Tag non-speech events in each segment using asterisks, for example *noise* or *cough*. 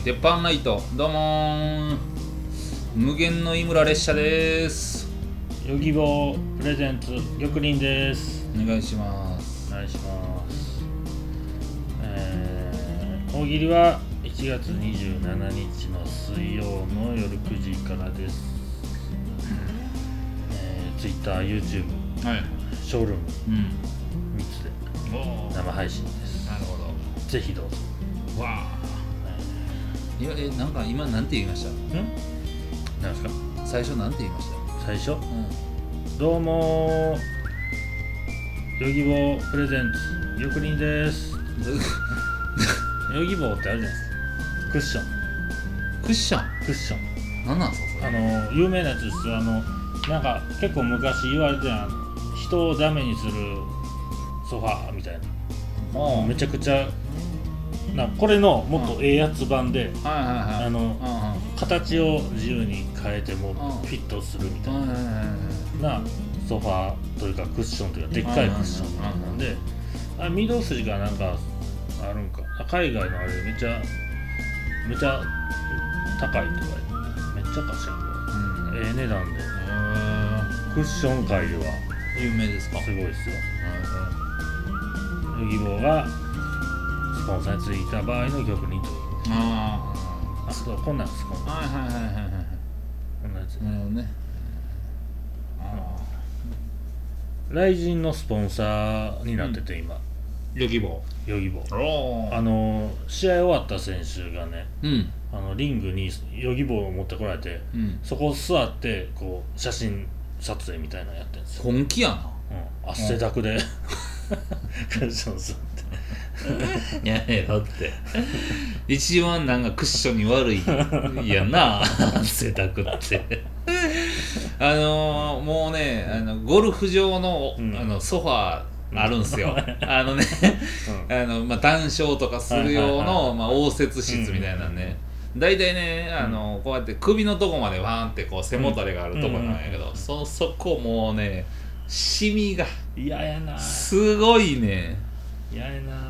347回鉄板ライト。どうもー。無限の井村列車です。ヨギボープレゼンツ玉林です。お願いします。お願いします。えー、大喜利は1月27日の水曜の夜9時からです、えー、Twitter、YouTube、はい。ショールーム。うん。3つで。生配信です。なるほぜひどうぞ、いやえなんか今なんて言いましえー、ん？なんですか？た最初なんて言いました？最初？うん。どうもー。ヨギボープレゼンツ玉林です。*laughs* ヨギボーってあるじゃないですか。クッション。クッション？クッション。なんなんすか？そあれの有名なやつですよ。あのなんか結構昔言われてたやん。人をダメにするソファーみたいな。もめちゃくちゃなこれのもっとええやつ版であの形を自由に変えてもうん。フィットするみたいはいはいはいはいなソファーというかクッションというかでっかいクッションなんであ御堂筋がなんかあるんか。あ海外のあれめっちゃめっちゃ高いとか言って。めっちゃかしらんうん。けどええ値段で。へクッション界では。ー有名ですか？すごいですよ。がスポンサーについた場合の玉林というああそうこんなんですこんあはいはいはいはいはい。こんなやつなるほどね。あ雷神のスポンサーになってて今、ヨギボヨギボー。あの試合終わった選手がねうん。あのリングにヨギボーを持ってこられてうん。そこ座ってこう写真撮影みたいなのやってるんですよ、本気やな。うん、汗だくで。クッション座って *laughs* やめろって。一番なんかクッションに悪いやんな *laughs* 汗だくって。あのー、もうねあのゴルフ場の,、うん。あのソファーあるんすよ、*laughs* あのねあの、まあ、談笑とかする用の、まあ、応接室みたいなね、大体ねあのこうやって首のとこまでワーンってこう背もたれがあるとこなんやけど、そそこもうねシミが嫌やな。すごいね。嫌やな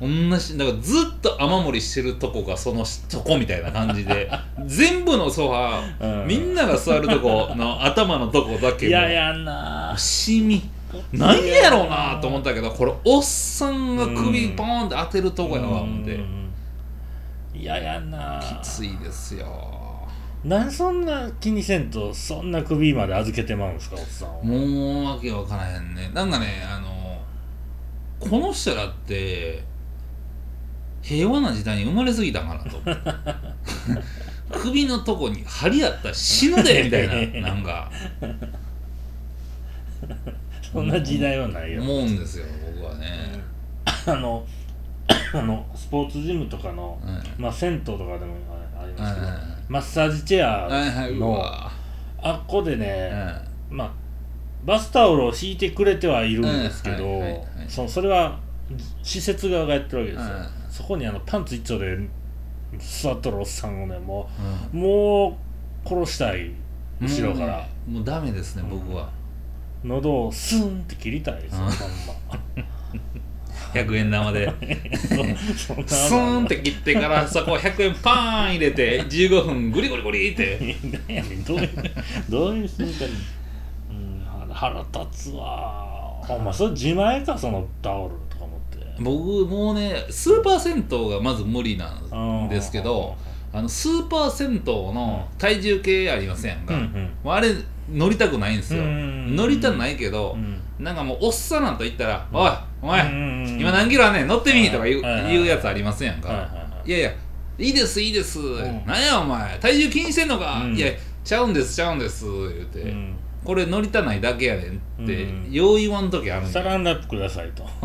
同じだからずっと雨漏りしてるとこがそのとこみたいな感じで *laughs* 全部のソファー、うん。みんなが座るとこの頭のとこだけも嫌やな。シミなんやろうなと思ったけどこれおっさんが首ポーンって当てるとこやわ思って。うん。嫌やな。きついですよ。なんそんな気にせんとそんな首まで預けてまうんですかおっさんは。もうわけわからへんね。なんかねあのこの人らって平和な時代に生まれすぎたんかなと。*laughs* 首のとこに針あったら死ぬでみたいな *laughs* なんか。そんな時代はないよ、思うんですよ僕はね、あのあのスポーツジムとかの、うん。まあ銭湯とかでもありますけど、はいはいはいマッサージチェアはいはいあっこでうね、ん。まあバスタオルを敷いてくれてはいるんですけど、そそれは施設側がやってるわけですよ、うんそこにあのパンツ一丁で座っとるおっさんをねもうん。うもう殺したい。後ろから、もうダメですね僕は、喉をスーンって切りたいですよ、うん。ほん100円玉で。*laughs* スーンって切ってからそこ100円パーン入れて15分グリゴリゴリって。何やねんどういうどういう瞬間に、うん、腹腹立つわ。お前それ自前かそのタオル僕もうねスーパー銭湯がまず無理なんですけどあのスーパー銭湯の体重計ありませんか、うんうん。あれ乗りたくないんですよ、うん乗りたくないけどう、ん。なんかもうおっさんなんと言ったら「おいお前、うんうん今何キロあんねん乗ってみ」とか言う,、言うやつありますやんか、はいやいやいいですいいです、ん。なんやお前体重気にしてんのか、うん。いやちゃうんですちゃうんです言うて、うん。これ乗りたないだけやねんって、うん。よう言わん時あるんサだランラップくださいと。*laughs*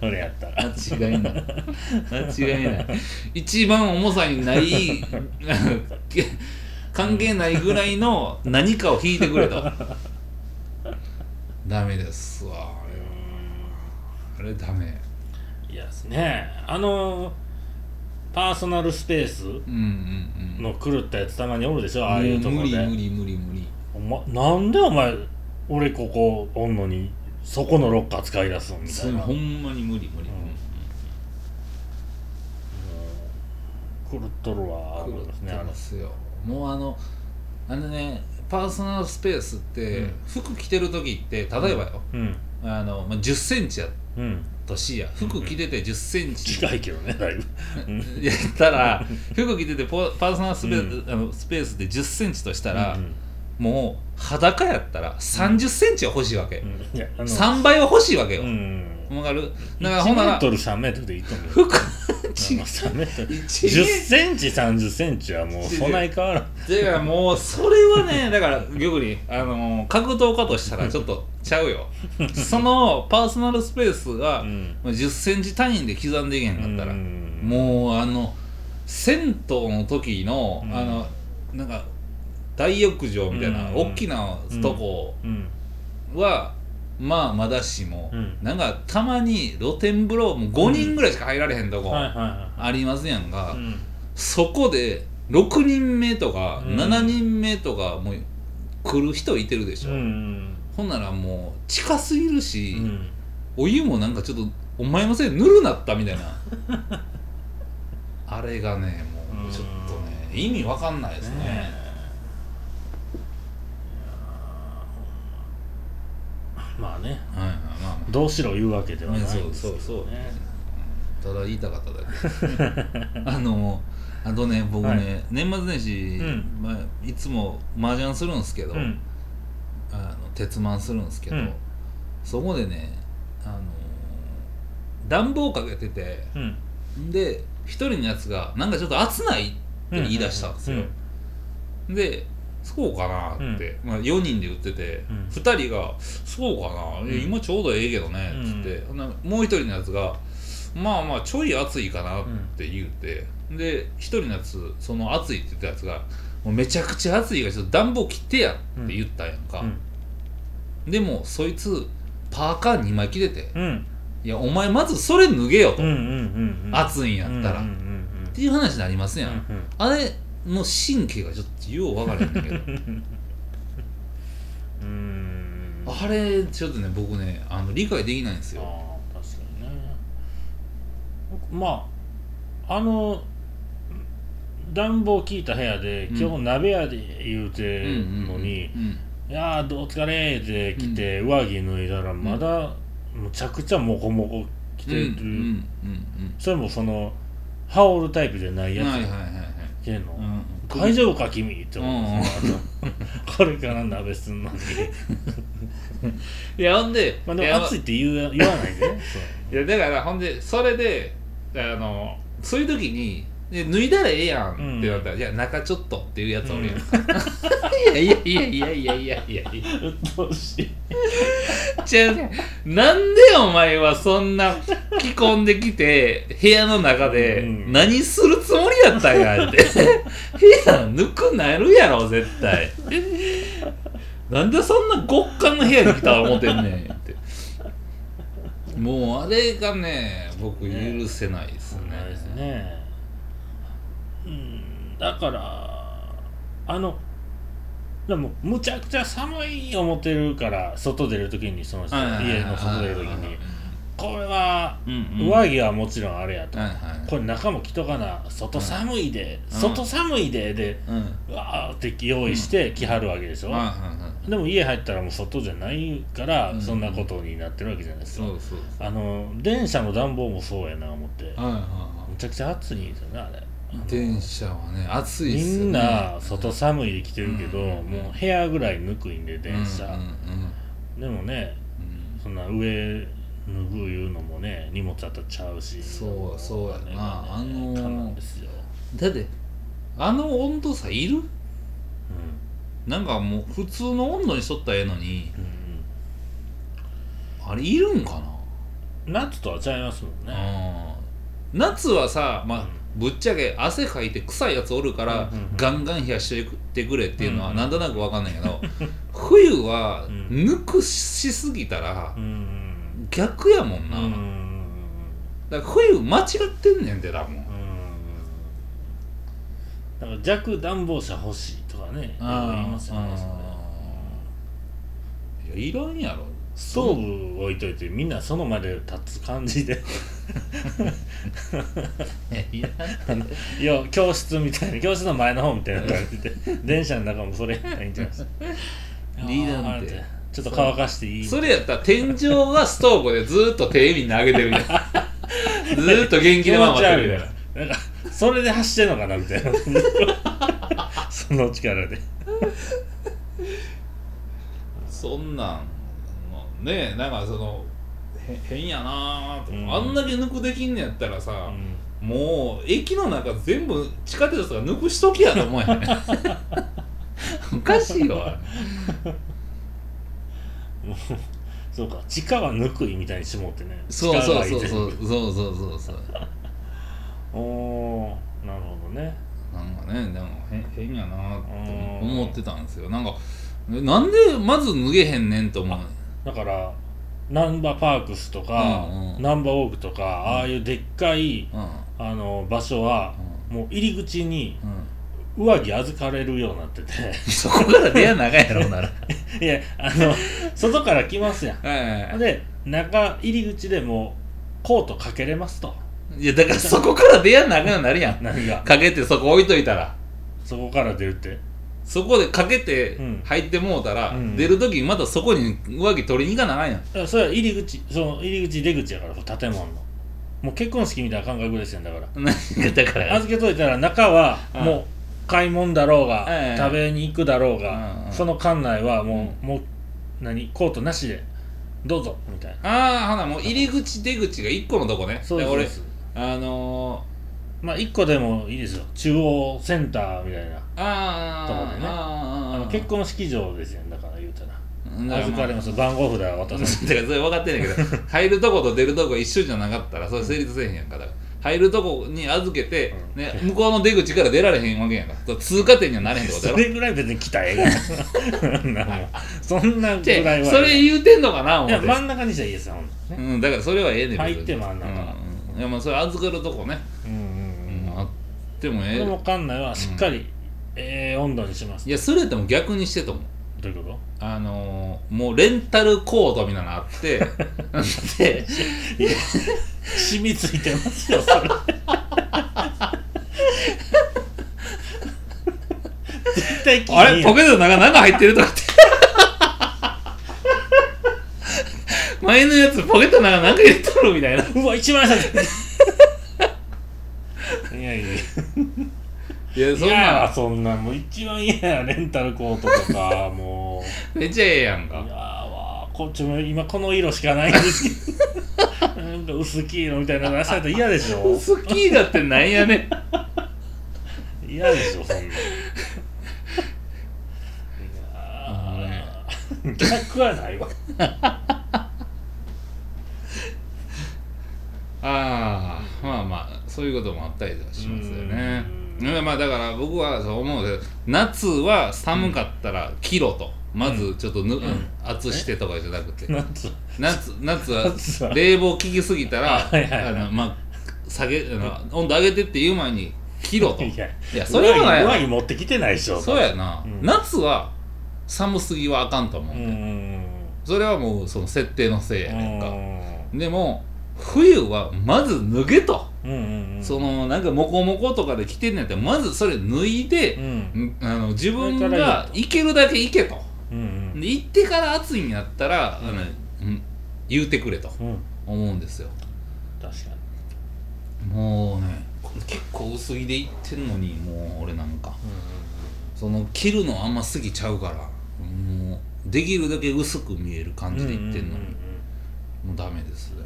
それやったら。間違いない。間違いない。一番重さにない *laughs* 関係ないぐらいの何かを引いてくれと。*laughs* ダメですわ。あれダメ。いやですね。あのパーソナルスペースうんうんうん。の狂ったやつたまにおるでしょああいうとこで。も無理無理無理無理。お前なんでお前俺ここおんのにそこのロッカー使い出すのみたいな。ほんまに無理無理、うん、もう狂っとるわ狂ってますよ。もうあのあのねパーソナルスペースって、うん、服着てる時って例えばよ、うん、あのまあ、1 0ンチやとしや。服着てて1 0ンチ、近いけどねだいぶ。*laughs* やったら服着ててパーソナルスペース,、あのスペースで1 0ンチとしたら、うんうん。もう裸やったら3 0ンチは欲しいわけ、うん。いやあの3倍は欲しいわけよ。う、ん。わかる？だから1ほんならメートル3メートルでいいと思う。服違う3メートル。1 10センチ30センチはもうそない変わらん。だからもうそれはねだから玉にあの格闘家としたら *laughs* ちょっとちゃうよ。そのパーソナルスペースがうん。1 0ンチ単位で刻んでいけへんかったら、うん。もうあの銭湯の時の、うん。あのなんか大浴場みたいな、うん。大きなとこうん。は、まあまだしも、うん。なんかたまに露天風呂もう5人ぐらいしか入られへんとこ、ありますやんか、いうん。そこで6人目とかうん。7人目とかもう来る人いてるでしょ、うんほんならもう近すぎるし、うん。お湯もなんかちょっとお前のせいでぬるなったみたいな。*laughs* あれがねもうちょっとね意味わかんないですねねまあね。はいはいまあまどうしろ言うわけではないんですけどね。そうそうそう。あただ言いたかっただけ *laughs* あのあとね僕ね、はい。年末年始、うん。まあ、いつも麻雀するんですけど、うんあの鉄マンするんですけど、うん。そこでねあの暖房かけててうん。で一人のやつがなんかちょっと暑ないって言い出したんですよ、でそうかなって、まあ、4人で売ってて、うん。2人が「そうかな、今ちょうどええけどね」っつって、ほんもう一人のやつが「まあまあちょい暑いかな」って言うて、で一人のやつその暑いって言ったやつが「もうめちゃくちゃ暑いからちょっと暖房切ってや」って言ったんやんか、うん。でもそいつパーカー2枚着てて。うん「いやお前まずそれ脱げよ」と、うんうんうんうん。暑いんやったら、うんうん。っていう話になりますやん、うんうん。あれの神経がちょっとよう分からへんねんけど。*laughs* うんうん。あれちょっとね僕ねあの理解できないんですよ。ああ確かにね。まああの暖房効いた部屋で、うん今日鍋屋で言うてのにうん「いやーどうお疲れ」って来て、上着脱いだらまだむちゃくちゃモコモコ着てる、それもその羽織るタイプじゃないうんやつはいはいはいはい着てんの、うん。大丈夫か君って思う。ん。ですよ、あとこれから鍋すんのに。*laughs* いやほんでまあでも暑いって言う言わないでね。*laughs* いやだからほんでそれであのそういう時にで脱いだらええやんって言われたら、いや中ちょっとっていうやつおるやん、*laughs* いやいやいやいやいやいやいや。うっとうしい。なんでお前はそんな着込んできて部屋の中で何するつもりやったんやって。*laughs* 部屋抜くなるやろ絶対。なんでそんな極寒の部屋に来た思てんねんって。もうあれがね僕許せないですね、ね、だからあのでもむちゃくちゃ寒い思ってるから外出る時にその家の外出る時にこれは上着はもちろんあれやと。これ中も着とかな外寒いでうん。外寒いででわーって用意して着はるわけでしょ？でも家入ったらもう外じゃないからうん。そんなことになってるわけじゃないですか。あの電車の暖房もそうやな思って。むちゃくちゃ暑いんですよねあれ。い電車はね暑いっみすよね。んな外寒いで来てるけど、うん。もう部屋ぐらいぬくいんで電車、うんうんでもねうん。そんな上脱ぐいうのもね荷物あったらちゃうしそうそうやな。あのーかなんですよ、だってあの温度差いる？うなんかもう普通の温度にしとったらええのに。んあれいるんかうん、夏とはちゃいますもんな、ね、うん夏はさまあ、うんぶっちゃけ汗かいて臭いやつおるから、ガンガン冷やしてくれっていうのはなんとなくわかんないけど、*laughs* 冬はうん。ぬくしすぎたらうん逆やもんな、だから冬間違ってんねんて多分。うんだから弱暖房車欲しいとかね言いますよねいやいらんやろ。ストーブ置いといてみんなその前で立つ感じでいやいや教室みたいな。教室の前の方みたいな感じで。*laughs* 電車の中もそれやいいんじゃないですか。いいなんてちょっと乾かしていい。それやったら天井がストーブでずーっと手みんな上げてるみたいな。*laughs* ずーっと元気なまま気持ち悪いやってるみたい。ななんかそれで走ってんのかなみたいなその力でそんなん。のねなんかそのへ変やなーと、う。ん。あんだけ抜くできんのやったらさ、うん。もう駅の中全部地下鉄が抜くしときやと思うやねおかしいわ。*laughs* そうか地下はぬくいみたいにしもってね。そうそうそうそう。そうそうそうそう。*laughs* おおなるほどね。なんかねでも変変やなーってうん思ってたんですよ。なんかなんでまず脱げへんねんと思うだからナンバーパークスとか、うんうん。ナンバーウォークとか、ああいうでっかいうん。あの場所は、もう入り口にうん。上着預かれるようになってて。*laughs* そこから出会い長いやろなら。*laughs* いやあの外から来ますやん。はいで中入り口でもうコートかけれますと。いやだからそこから出会い長くなるやん。*laughs* 何が？かけてそこ置いといたら。そこから出るってそこでかけてうん。入ってもうたら、うん。出る時にまたそこに上着取りに行かなあかんやん。それは入り口。その入り口出口やから建物の。もう結婚式みたいな感覚ですよだから。*laughs* だから。預けといたら中はうん。もう買い物だろうが、ええ。食べに行くだろうが、うんうん。その館内はもう,、もう何？コートなしでどうぞみたいな。ああほなもう入り口出口が1個のとこね。そうですで俺そうです。あのまあ1個でもいいですよ。中央センターみたいな。ー、あーとこでね。あの結婚式場ですよ。だから言うたら預かります。番号札は渡 *laughs* だすからそれ分かってんねんけど *laughs* 入るとこと出るとこが一緒じゃなかったらそれ成立せえへんやんか。だから入るとこに預けて、うん。ね、向こうの出口から出られへんわけやんか。通過点にはなれへんってことやそろれぐらい別に来たらええがそんなぐでらいは。それ言うてんのかな思いってや真ん中にしたらいいですよね。うん、だからそれはええねん入って真ん中うん。うん。いやまあそれ預かるとこね、うんってもええ。この館内はしっかり、ええ温度にします。いやそれやったらもう逆にしてと思うどういうこあのー、もうレンタルコートみたいなのあって。*laughs* でといや染みついてますよそれ。絶対あれ？ポケットの中何入ってるとかって。前のやつポケットの中何か入れとるみたいな。うわ一番下手いやいやいやそんな。そんなもう一番嫌やレンタルコートとか *laughs* もう。めっちゃええやんいやわーこっちも今この色しかない。んですけどなんか薄黄色みたいなの出されたら嫌でしょ。スキーだってなんやねん。嫌でしょそんな。んいやー逆はないわ。ああまあまあそういうこともあったりはしますよね。まあだから僕はそう思うけど夏は寒かったら着ろと。まずちょっとぬ、ん。厚してとかじゃなくて。夏。夏夏はは。冷房効きすぎたら *laughs* あのまあ下げあの温度上げてって言う前に着ろと。い *laughs* いややそれはない。わ上着上着持ってきてないでしょ。そうやな、うん。夏は寒すぎはあかんと思う、うんうん。それはもうその設定のせいやうんねん。か、でも冬はまず脱げと、うんうんうん。そのなんかモコモコとかで着てんねんやったらまずそれ脱いでう、ん。あの自分が行けるだけ行けと。うんうん。で行ってから暑いんやったら、うん。あのうん言うてくれとうん。思うんですよ。確かもうね結構薄着で行ってんのにもう俺なんか。にその着るのあんま過ぎちゃうからもうできるだけ薄く見える感じで行ってんのに、うううんもうダメですね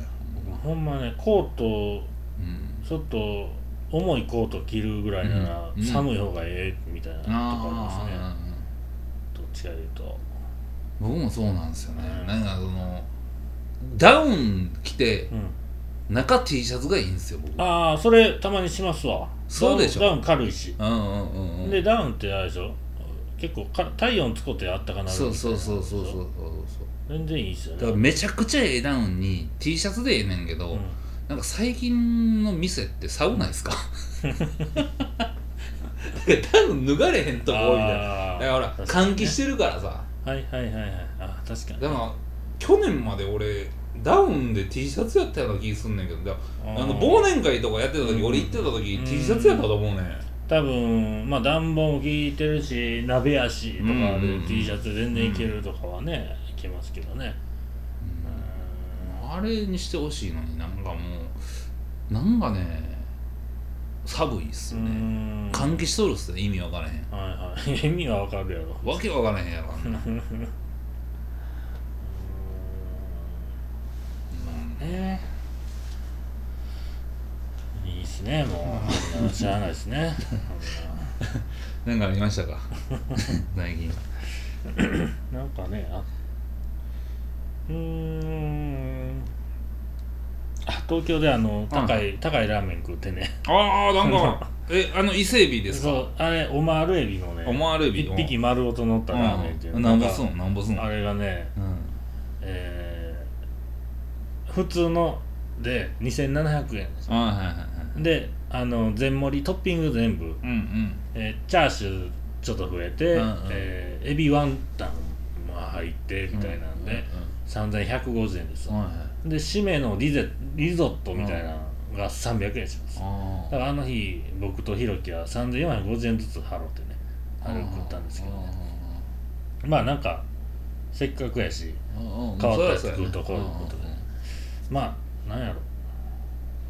うんほんまねコートうんちょっと重いコート着るぐらいならうん寒い方がええみたいなとこありますね。あどっちかいうと。ー僕もそうなんですよね、うん。なんかそのダウン着てうん。中 T シャツがいいんですよ僕。ああそれたまにしますわ。そうでしょ。ダウンダウン軽いし。うんうんうんうん。でダウンってあれでしょ。結構か体温使ってあったかなるそうそうそうそうそうそう。全然いいっすよね。だからめちゃくちゃええダウンに T シャツでええねんけど、うんなんか最近の店ってサウナですか？ダウン脱がれへんとこ多いみたいな。だから換気してるからさ。はいはいはいはい。あ確かに。だから去年まで俺ダウンで T シャツやったような気すんねんけどだあのうん忘年会とかやってた時、うん。俺行ってた時、うん。T シャツやったと思うね。ん多分まあ暖房も効いてるし鍋やしとかうんうん。うでん T シャツ全然いけるとかはねいけますけどね。あれにしてほしいのになんかもうなんかね寒いっすね。ん。換気しとるっすね意味わからへん。はいはい。*laughs* 意味はわかるやろ。わけわからへんやろあんな。*laughs* ね。いいっすねもう。*laughs* しゃあないですね。なんかありましたか？最近なんかねあうーん。あ東京であの高い、高いラーメン食ってね。ああなんかえあの伊勢海老ですか？そうあれオマールエビのねオマールエビ一匹丸ごと乗ったラーメンっていうなん。ぼすんなんぼすんあれがねうん。えー普通ので2700円ですあはいはいはいであの全盛りトッピング全部、うんうん。えーチャーシューちょっと増えて、うんうん。えーエビワンタンも入ってみたいなんで、3150円ですわ、はいはいで締めのリゼリゾットみたいなのが300円します、あだからあの日僕とひろきは3450円ずつ払ってねあれを食ったんですけどね。まあなんかせっかくやし変変わったやつ食うとこういうことで。まあなんやろ。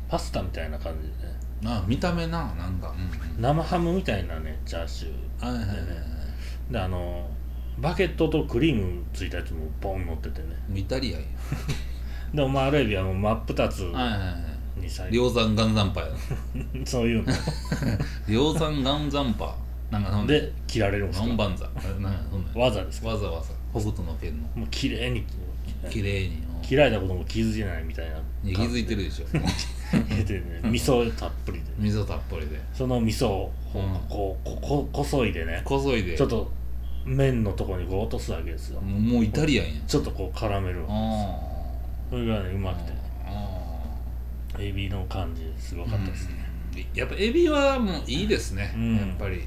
パスタみたいな感じでね。あ見た目ななんか。うんうん。生ハムみたいなねチャーシュー。はいはいはいはい。であのバケットとクリームついたやつもポン乗っててね。イタリアンやでオマールエビはもう真っ二つはいはいはい。に最量産ガンザンパやなそういうの。量産ガンザンパなんかそんな。で切られるんですか？ガンバンザなんかそんな。技ですか？わざわざ。北斗の剣の。もう綺麗に。綺麗に。切られたことも気づいてないみたいな。いや気づいてるでしょ。入れてね味噌たっぷりで。ね味噌たっぷりで。その味噌をこううん。こうこここそいでね。こそいで。ちょっと麺のとこにこう落とすわけですよ。もうもうイタリアンやん。ちょっとこう絡めるあそれがねうまくて。エビの感じすごかったですね、やっぱエビはもういいですね、うん。やっぱり。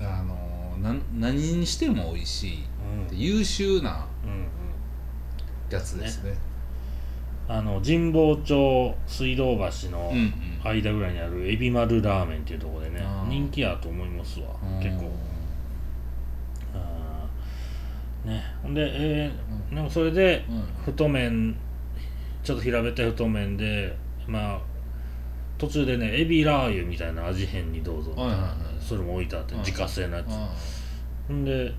あのな何にしても美味しい。うん。優秀なやつですね。あの神保町水道橋の間ぐらいにあるエビ丸ラーメンっていうところでね人気やと思いますわ。結構あーね。ほんでえーでもそれでうん。太麺ちょっと平べったい太麺でまあ途中でねエビラー油みたいな味変にどうぞはいはいはい。それも置いてあってうん。自家製のやつ。あほんで、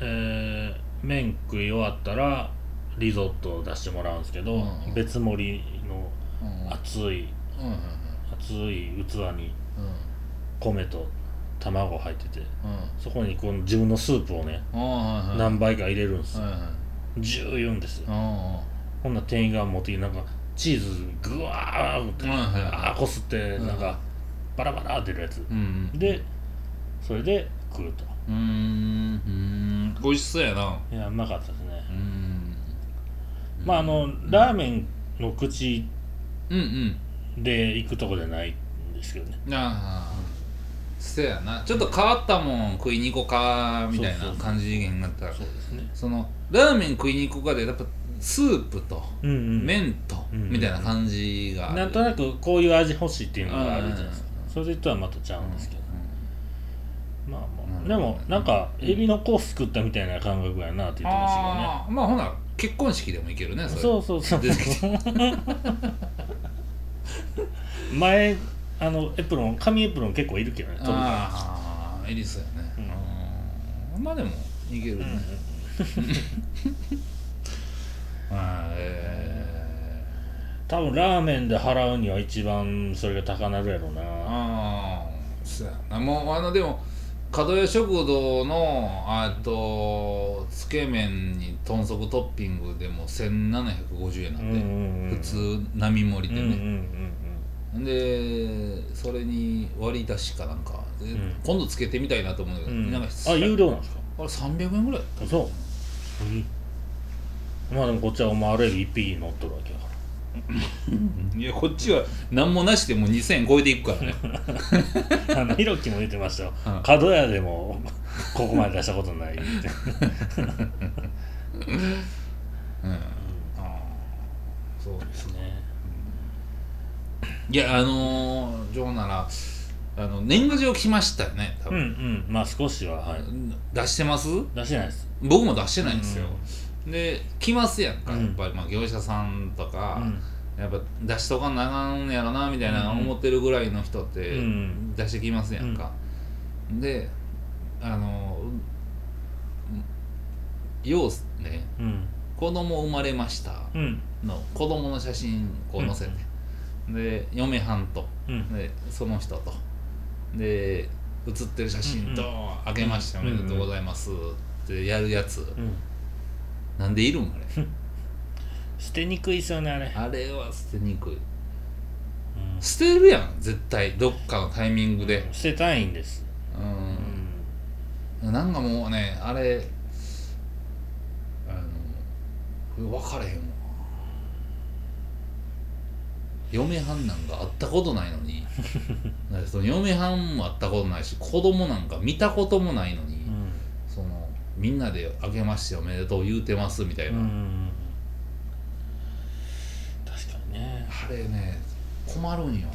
えー麺食い終わったらリゾットを出してもらうんですけど、うん。別盛りの熱い熱い器にうん。米と卵入っててうん。そこにこの自分のスープをねはいはい。何倍か入れるんですよ。はいはい。ジュー言うんですよ。あほんなら店員が持ってきてなんかチーズぐわーってはいはい。はいあーこすってうん。なんかバラバラ出るやつ。ーうんうん。でそれで食うと。うーんうーん。美味しそうやな。いやうまかったですね。うーん。まああのラーメンの口うんうん。で行くとこじゃないんですけどね。ああせやな。ちょっと変わったもん食いに行こうかみたいな感じになった。らそうですね。そのラーメン食いに行こうかでやっぱスープとうんうん。麺とうんみたいな感じがある。なんとなくこういう味欲しいっていうのがあるじゃないですか。うんそれとはまたちゃうんですけど。まあまうん。あでもなんかエビのコース作ったみたいな感覚やなって言ってましたけどね。ああまあほな結婚式でも行けるねそれ。そうそうそう *laughs* 前あのエプロン紙エプロン結構いるけどね飛ぶかああエリスやね。うん。まあでもいけるら、ね *laughs* まあえ多分ラーメンで払うには一番それが高なるやろうー、な。ああそうやな。もうあのでも角屋食堂のあとつけ麺に豚足トッピングでも1750円なうんんで、うんうん。普通並盛りでうんうんうんね、でそれに割り出しかなんか、でん。今度つけてみたいなと思うんだけど、なんかあ有料なんですか？あれ300円ぐらいあそう、うん、まあでもこっちはお前あれ一匹乗っとるわけやから。いやこっちは何もなしでもう2000円超えていくからね。*laughs* あのひろきも言ってましたよ。うん。角屋でもここまで出したことないって。*laughs* うん。あいやあのー、ジョーならあの年賀状来ましたよね多うんう分、ん。まあ少しははい。出してます？出してないです。僕も出してないんですよ、で来ますやんかうん。やっぱり、まあ、業者さんとか、うん。やっぱ出しとかなあかんやろなみたいな思ってるぐらいの人ってうん。出してきますやんか、であのようねうん。子供生まれましたうん。の子供の写真こう載せて、で嫁はんと。うん。でその人と。で写ってる写真とうん「あげましておめでとうございます」ってやるやつ。うん。なんでいるんあれ？捨てにくいっすよねあれ。あれは捨てにくい。うん。捨てるやん絶対。どっかのタイミングで。捨てたいんです。うん。なんかもうねあれあの分かれへんわ嫁はんなんか会ったことないのに。*laughs* その嫁はんも会ったことないし子供なんか見たこともないのに、うん。そのみんなで「あけましておめでとう言うてます」みたいな、うん確かにね。あれね困るんよ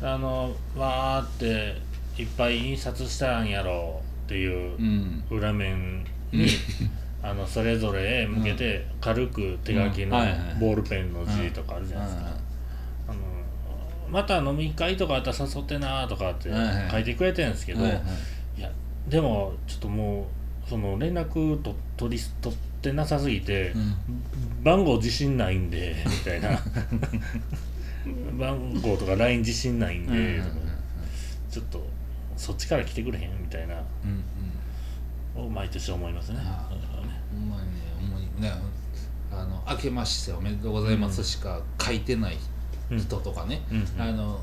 な。あのわーっていっぱい印刷したんやろうっていううん。裏面に、*laughs* あのそれぞれへ向けて軽く手書きのボールペンの字とかあるじゃないですか、また飲み会とかあったら誘ってなとかって書いてくれてるんですけど、はいはい。いやでもちょっともうその連絡と取り取ってなさすぎて、うん。番号自信ないんでみたいな。*laughs* 番号とか LINE 自信ないんで、うんうんうんちょっとそっちから来てくれへんみたいな。うんうん。を毎年思いますね。あね。ね。あの明けましておめでとうございますしか書いてない人とかね、あの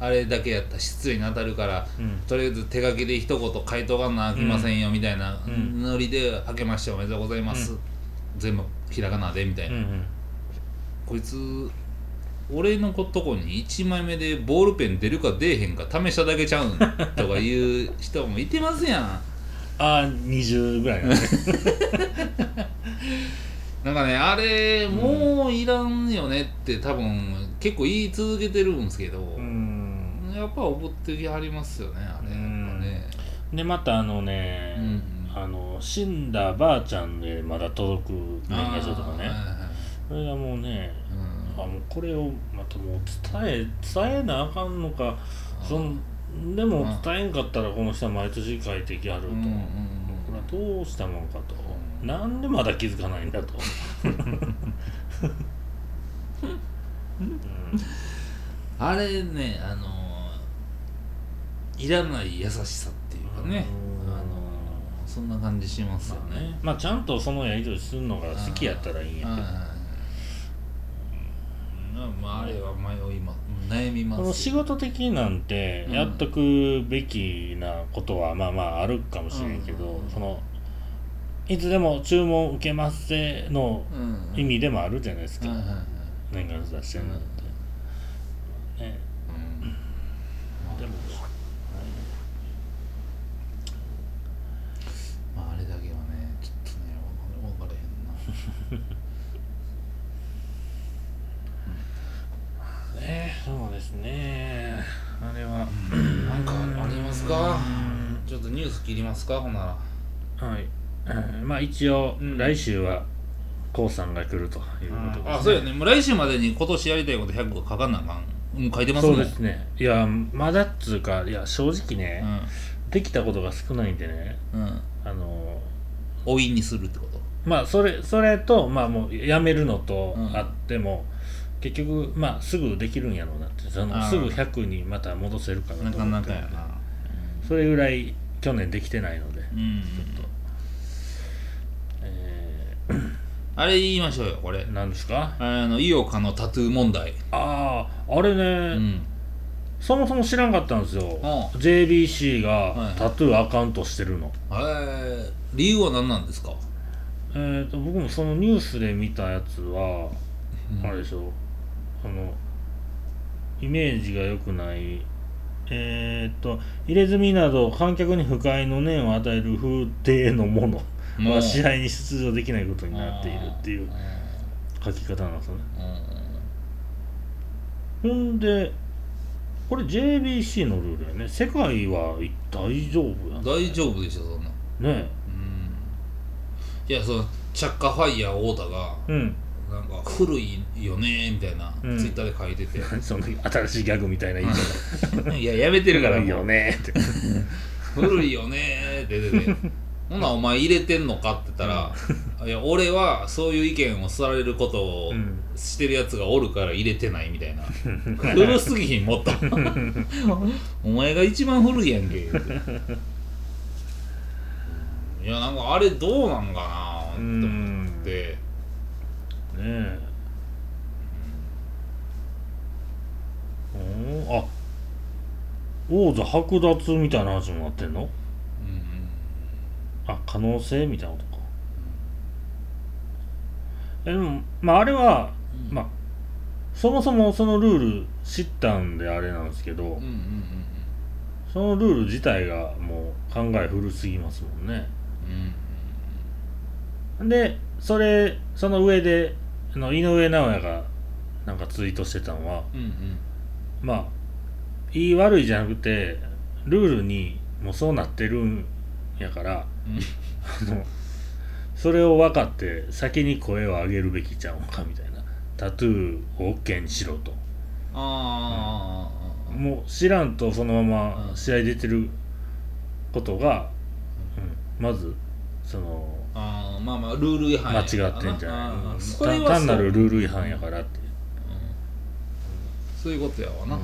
あれだけやったら失礼に当たるから、うん。とりあえず手書きで一言書いとかなあきませんよみたいなうん。ノリで「明けましておめでとうございます」うん。全部ひらがなでみたいな、うんうん。こいつ俺のとこに1枚目でボールペン出るか出えへんか試しただけちゃうんとかいう人もいてますやん。*laughs* ああ20ぐらいな。ん *laughs* でなんかねあれもういらんよねって多分結構言い続けてるんですけど、うん。やっぱ怒ってきはりますよねあれ。やっぱね。でまたあのね、うんあの死んだばあちゃんでまだ届く年賀状とかね。はいはいそれがもうねうん。あもうこれをまたもう伝え伝えなあかんのか。そんでも伝えんかったらこの人は毎年書いてきはると、うんうんうんこれはどうしたもんかと、うんなんでまだ気づかないんだと、うん。あれねあのいらない優しさっていうかね。うん。あのそんな感じしますよまあね。ねまあちゃんとそのやり取りするのが好きやったらいいんやけど。まああれは迷いま悩みますよ。この仕事的なんてうん。やっとくべきなことはまあまああるかもしれんけど、うん。そのいつでも注文受けますぜのうん。意味でもあるじゃないですか、年賀状出してるのって、ね。うん。でもまああれだけはねちょっとね分かれへんな。*laughs* ねそうですね。あれは。なんかありますか？ちょっとニュース切りますか？ほんなら。はい、うん。まあ一応、うん。来週はこうさんが来るということです、ね。あそうやね。もう来週までに今年やりたいこと100個書かなあかん。もう書いてますもそうんですね。いやまだっつうかいや正直ね、できたことが少ないんでね。うん。うんあのおいにするってこと？まあそれそれとまあもうやめるのとうん。あっても、結局まあすぐできるんやろうなって。そあー。のすぐ100にまた戻せるかななかと思って。なかやな。それぐらい去年できてないので、うん。えあれ言いましょうよこれ。ー、何ですか？あの井岡のタトゥー問題。あああれね、うん。そもそも知らんかったんですよ、あ JBC はい。がタトゥーアカウントしてるの、えー、理由は何なんですか？えー、と僕もそのニュースで見たやつは、うん。あれでしょ。あのイメージが良くない。えー、と入れ墨など観客に不快の念を与える風景のものもう。は試合に出場できないことになっているっていう書き方なんですよね。うん。ほん。でこれ JBC のルールやね。世界は大丈夫やん。大丈夫でしょそんな。ね。うん。いやそのチャッカファイヤー太田がうん。なんか古いよねみたいな、うん。ツイッターで書いてて。*laughs* その新しいギャグみたいな言い方いややめてるからいいよね。って古いよねって出ててほんならお前入れてんのかって言ったら、*laughs* いや俺はそういう意見をされることをうん。してるやつがおるから入れてないみたいな。*laughs* 古すぎひんもっと。*laughs* お前が一番古いやんけいやなんかあれどうなんかなって思って。ねえ。おあ王座剥奪みたいな話もなってんの？うんあ可能性みたいなことか。えでもまああれは、うん。まあそもそもそのルール知ったんであれなんですけど、うんうんうんそのルール自体がもう考え古すぎますもんね。うんでそれその上であの井上尚弥がなんかツイートしてたのはうんうん。まあ言い悪いじゃなくてルールにもうそうなってるんやからあのそれを分かって先に声を上げるべきちゃうんかみたいな。タトゥーを OK にしろと。ああもう知らんとそのまま試合出てることが、うん。まずそのあーまあまあルール違反間違ってんじゃない。うん。それは単単なるルール違反やからっていう、そういうことやわな、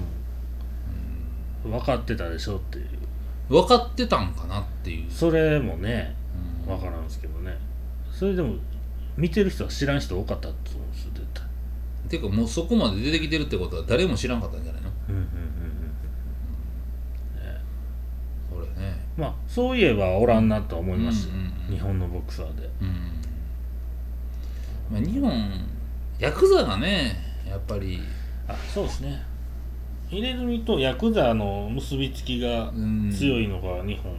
うん。分かってたでしょっていう分かってたんかなっていう、それもねうん。分からんですけどね。それでも見てる人は知らん人多かったと思うんですよ絶対。ていうかもうそこまで出てきてるってことは誰も知らんかったんじゃないの？うんうんうんうん。これね。まあそういえばおらんなとは思いましたよ、うんうんうん日本のボクサーで。うん、まあ、日本ヤクザがねやっぱり。あそうですね入れ墨とヤクザの結びつきがうん。強いのが日本な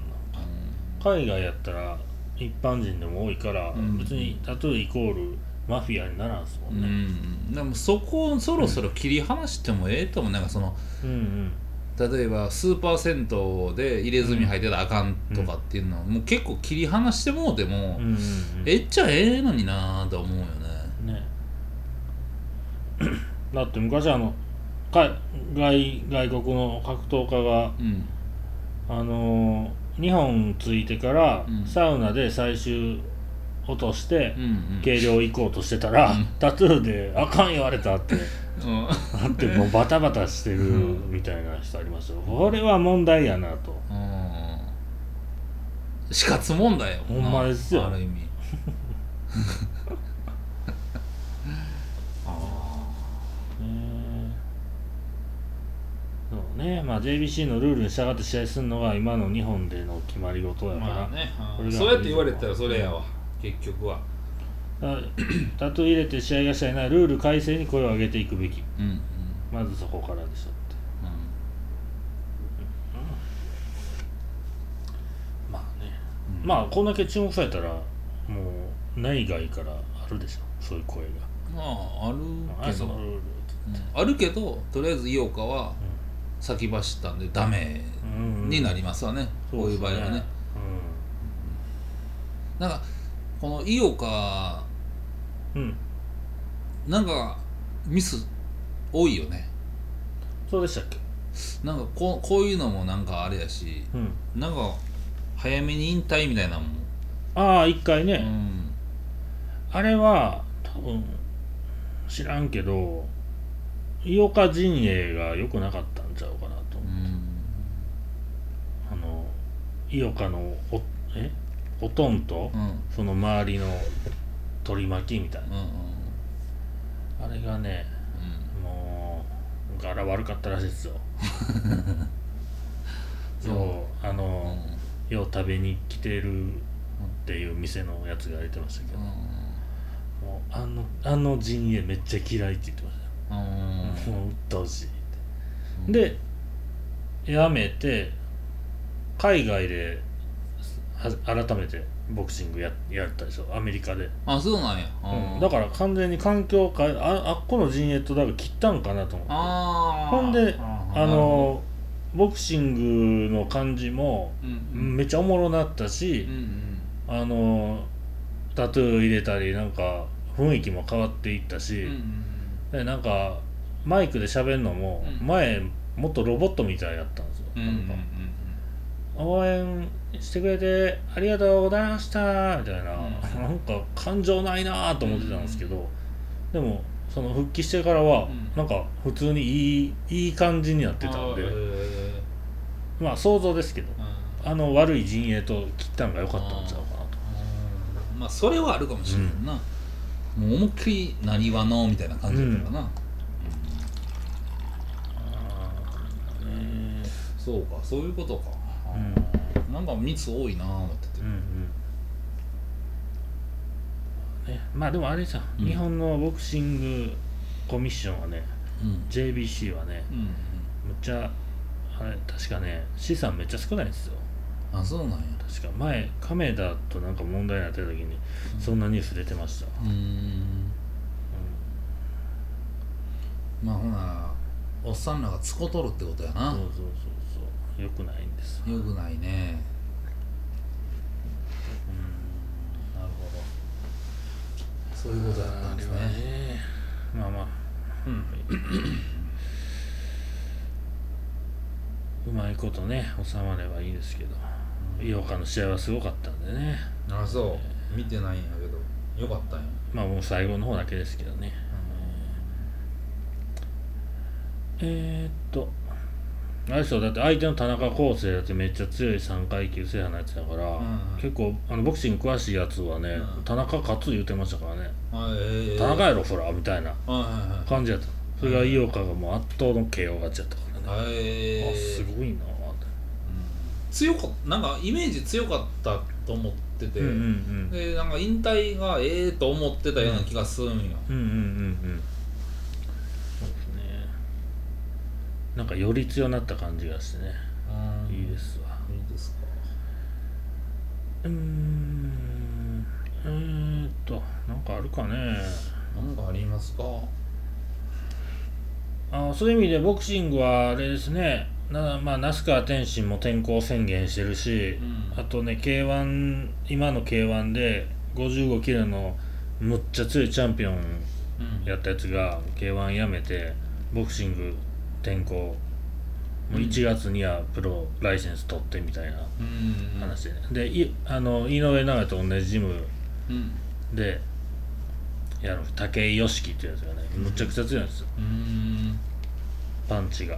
海外やったら一般人でも多いから、うん。別にタトゥーイコールマフィアにならんすもうんね、ん。でもそこをそろそろ切り離してもええと思う。なんかそのうん、うん。例えばスーパー銭湯で入れ墨入ってたらあかんとかっていうのは、もう結構切り離してもうても、うんうんうん。えっちゃええのになと思うよね。ね。*clears throat* だって昔あのか外外国の格闘家がうん。あのー日本着いてからうん。サウナで最終落としてうん量行こうとしてたら、うん。*laughs* タトゥーで「あかん言われた」ってうん。あ *laughs* ってもうバタバタしてるみたいな人ありますよ。これは問題やなと。うん。死活問題やもんな。ほんまですよ。ある意味 *laughs* あねそうね。まあ JBC のルールに従って試合するのが今の日本での決まり事あやから、まあね。これがそうやって言われたらそれやわ結局は。タトゥー入れて試合がしたいならルール改正に声を上げていくべき。うんうん。まずそこからでしょって。まあね、うん。まあこんだけ注目されたらもう内外からあるでしょそういう声が。まああるあけど、あるけどとりあえず井岡は先走ったんでダメうんになりますわね、こういう場合はね。なんかこの井岡うん、うん、なんかミス多いよね。そうでしたっけ？なんかこうこういうのもなんかあれやしうん。なんか早めに引退みたいなのも、ああ一回ね、うん、あれは多分知らんけど井岡陣営が良くなかったんちゃうかなと、う。んあの井岡のおえ？おとんと、うん。その周りの取り巻きみたいうんうんなあれがねもう柄悪かったらしいですよ。*laughs* そう。あうん。の、よう食べに来てるっていう店のやつが言ってましたけど、もうあのあの陣営めっちゃ嫌いって言ってました。ようん。もう鬱陶しい。ってうんで辞めて海外では改めてボクシングややったでしょ？アメリカで、あそうなんや、うん。だから完全に環境を変えああっこの陣営とだから切ったんかなと思って。ほんでああのボクシングの感じもめっちゃおもろなったうんしう、ん。あのタトゥー入れたりなんか雰囲気も変わっていったし、うんうん。でなんかマイクで喋るのもうん。前もっとロボットみたいやったんですよ、うんうんうんなんか応援してくれてありがとうございましたみたいな、うん。なんか感情ないなと思ってたんですけど、でもその復帰してからは、うん。なんか普通にいいいい感じになってたんで、まあ想像ですけどあの悪い陣営と切ったんが良かったんちゃうかなと。うん。まあそれはあるかもしれんな、もう思いっきりなにわのみたいな感じだったかな、ねそうかそういうことか、うなんか密多いな思ってて。うんうん。ね、まあでもあれさ、うん。日本のボクシングコミッションはねうん。JBC はねうんうん。むっちゃあれ確かね資産めっちゃ少ないんですよ。あそうなんや。確か前亀田となんか問題になってた時にそんなニュース出てました、うーん。まあほなおっさんらがつこ取るってことやな。そうそうそうよくないんです。よくないね。なるほど。そういうことやったんですね。ね。まあまあ。うん。うまいことね収まればいいですけど。井岡の試合はすごかったんでね。あそう。見てないんやけど。よかったんや。まあもう最後の方だけですけどね。えー、っとあれですよ。だって相手の田中康生だってめっちゃ強い3階級制覇のやつだから、ん。結構あのボクシング詳しいやつはね、うん。田中勝つ言うてましたからね、あええ田中やろそらみたいなはいはいはい。感じやった。それが井岡がもう圧倒の KO 勝ちやったからね、えあすごいなって。強かなんかイメージ強かったと思ってて、うんうんうん。でなんか引退がええと思ってたような気がするんよ、うんうんうんうんそうですねなんかより強なった感じがしてね、うん。いいですわ。いいですか。うーん。えー、っとなんかあるかね。なんかありますか？あそういう意味でボクシングはあれですね。なまあ那須川天心も転向宣言してるし、うん。あとね k 1今の k 1で55キロのむっちゃ強いチャンピオンうんやったやつが k 1やめてボクシング転向。もう1月にはプロライセンス取ってみたいなうん。話で、ねでいあの井上尚弥と同じジムうん。でやる。武井良樹っていうやつがねむちゃくちゃ強いんですよ。うん。パンチが。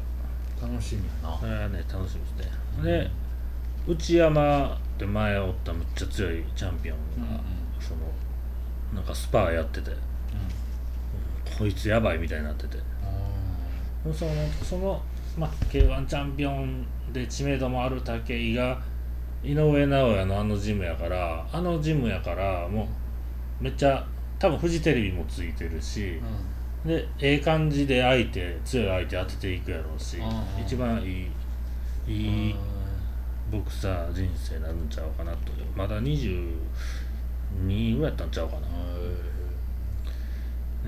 楽しみやな。これはね楽しみですね。で内山って前おったむっちゃ強いチャンピオンが、うんうん。そのなんかスパーやってて。こいつやばいみたいになっててそのその、まあ、k 1チャンピオンで知名度もある武井が井上尚弥のあのジムやからあのジムやからもうめっちゃ多分フジテレビもついてるし、でええ感じで相手強い相手当てていくやろうし、うん。一番いいいいボクサー人生になるんちゃうかなと。まだ22ぐらいやったんちゃうかな。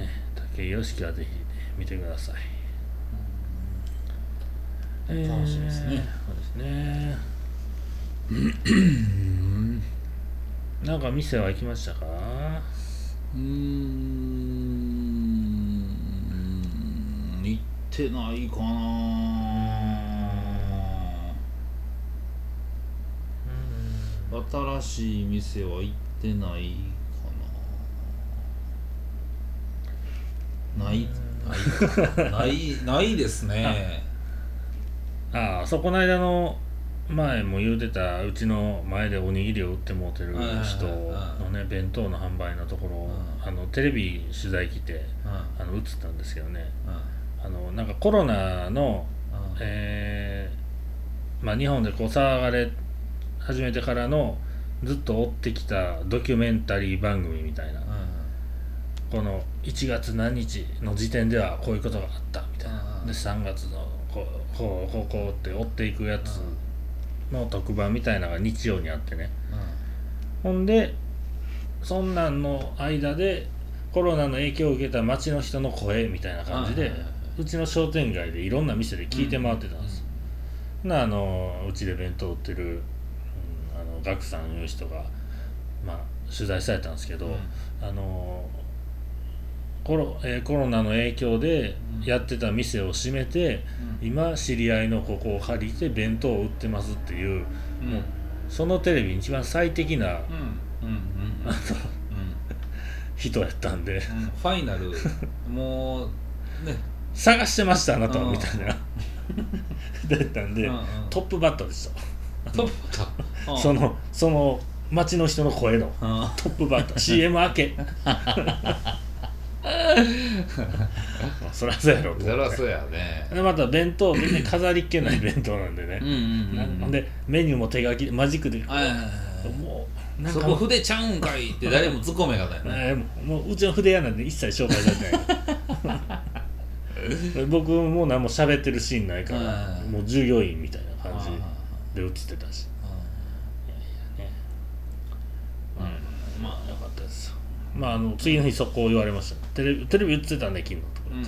ね武井良樹はぜひ、ね、見てください、えー楽しみですね。そうですね。なんか店は行きましたか？うーん。行ってないかな。新しい店は行ってないかな。ないないないないですね *laughs* ああそこの間の前も言うてたうちの前でおにぎりを売ってもうてる人のね弁当の販売のところ、うん。あのテレビ取材来てうん。あの映ったんですけどね。うん。あのなんかコロナの、うん。えーまあ、日本でこう騒がれ始めてからのずっと追ってきたドキュメンタリー番組みたいな、この1月何日の時点ではこういうことがあったみたいな、うん。で3月のこうこうこうこうって追っていくやつ。の特番みたいなのが日曜にあってね。ほんでそんなんの間でコロナの影響を受けた街の人の声みたいな感じで、うちの商店街でいろんな店で聞いて回ってたんです、なあのうちで弁当売ってる、うん、あのガクさんいう人が、まあ、取材されたんですけど、うん。あのコロえーコロナの影響でうんやってた店を閉めて、今知り合いのここを借りて弁当を売ってますっていううん。もうそのテレビに一番最適なうん。うん。うん。うん。人やったんで。うん。ファイナルもうね。探してましたあなたうん。はみたいな。*laughs* だったんで、うんうん。トップバッターでした。トップかそのその街の人の声のうん。うんトップバッター。CM 明け。ま *laughs* あ *laughs* そりゃそうやろとそりゃそうやね。でまた弁当全然飾りっ気ない弁当なんでね。うん、でメニューも手書きマジックで。もうなんかそこ筆ちゃうんかいって誰も突っ込めがたよね。*laughs* えーもうもううちの筆屋なんで一切紹介されてない。*laughs* 僕も何も喋ってるシーンないからうんもう従業員みたいな感じで映ってたしねうんまあよかったですまああの次の日速攻言われました。テレビテレビ映ってたね昨日とかうんうん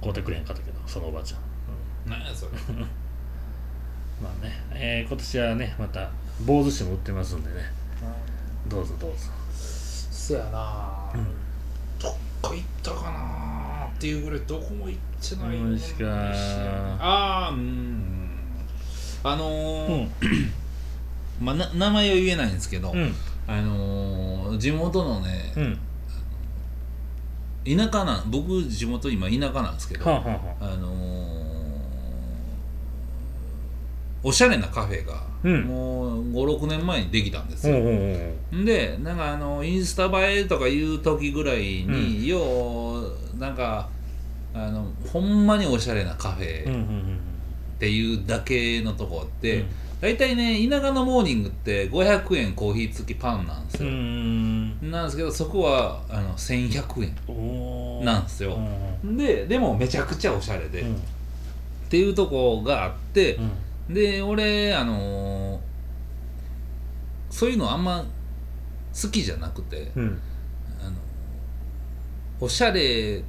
買うてくれへんかったけどそのおばあちゃん、うん。何やそれ。*laughs* まあね、えー今年はねまた坊主酒も売ってますんでね。どうぞどうぞ。そやな。うん。どっか行ったかなっていうぐらいどこも行ってないマジか。ああうんあのうん。ーまあな名前は言えないんですけど、うんあのー地元のねうん。田舎なん僕地元今田舎なんですけど、はあはあのーおしゃれなカフェが、うん。もう56年前にできたんですよ、うんうんうんでなんかあのインスタ映えとかいう時ぐらいに、ようなんかあのほんまにおしゃれなカフうんうェっんうん。ていうだけのとこって、うん大体ね田舎のモーニングって500円コーヒー付きパンなんですうよ、ん。なんですけどそこはあの1100円なんですよ。うん。ででもめちゃくちゃおしゃれで、うん。っていうとこがあって、うん。で俺あのーそういうのあんま好きじゃなくて、うん。あのおしゃれ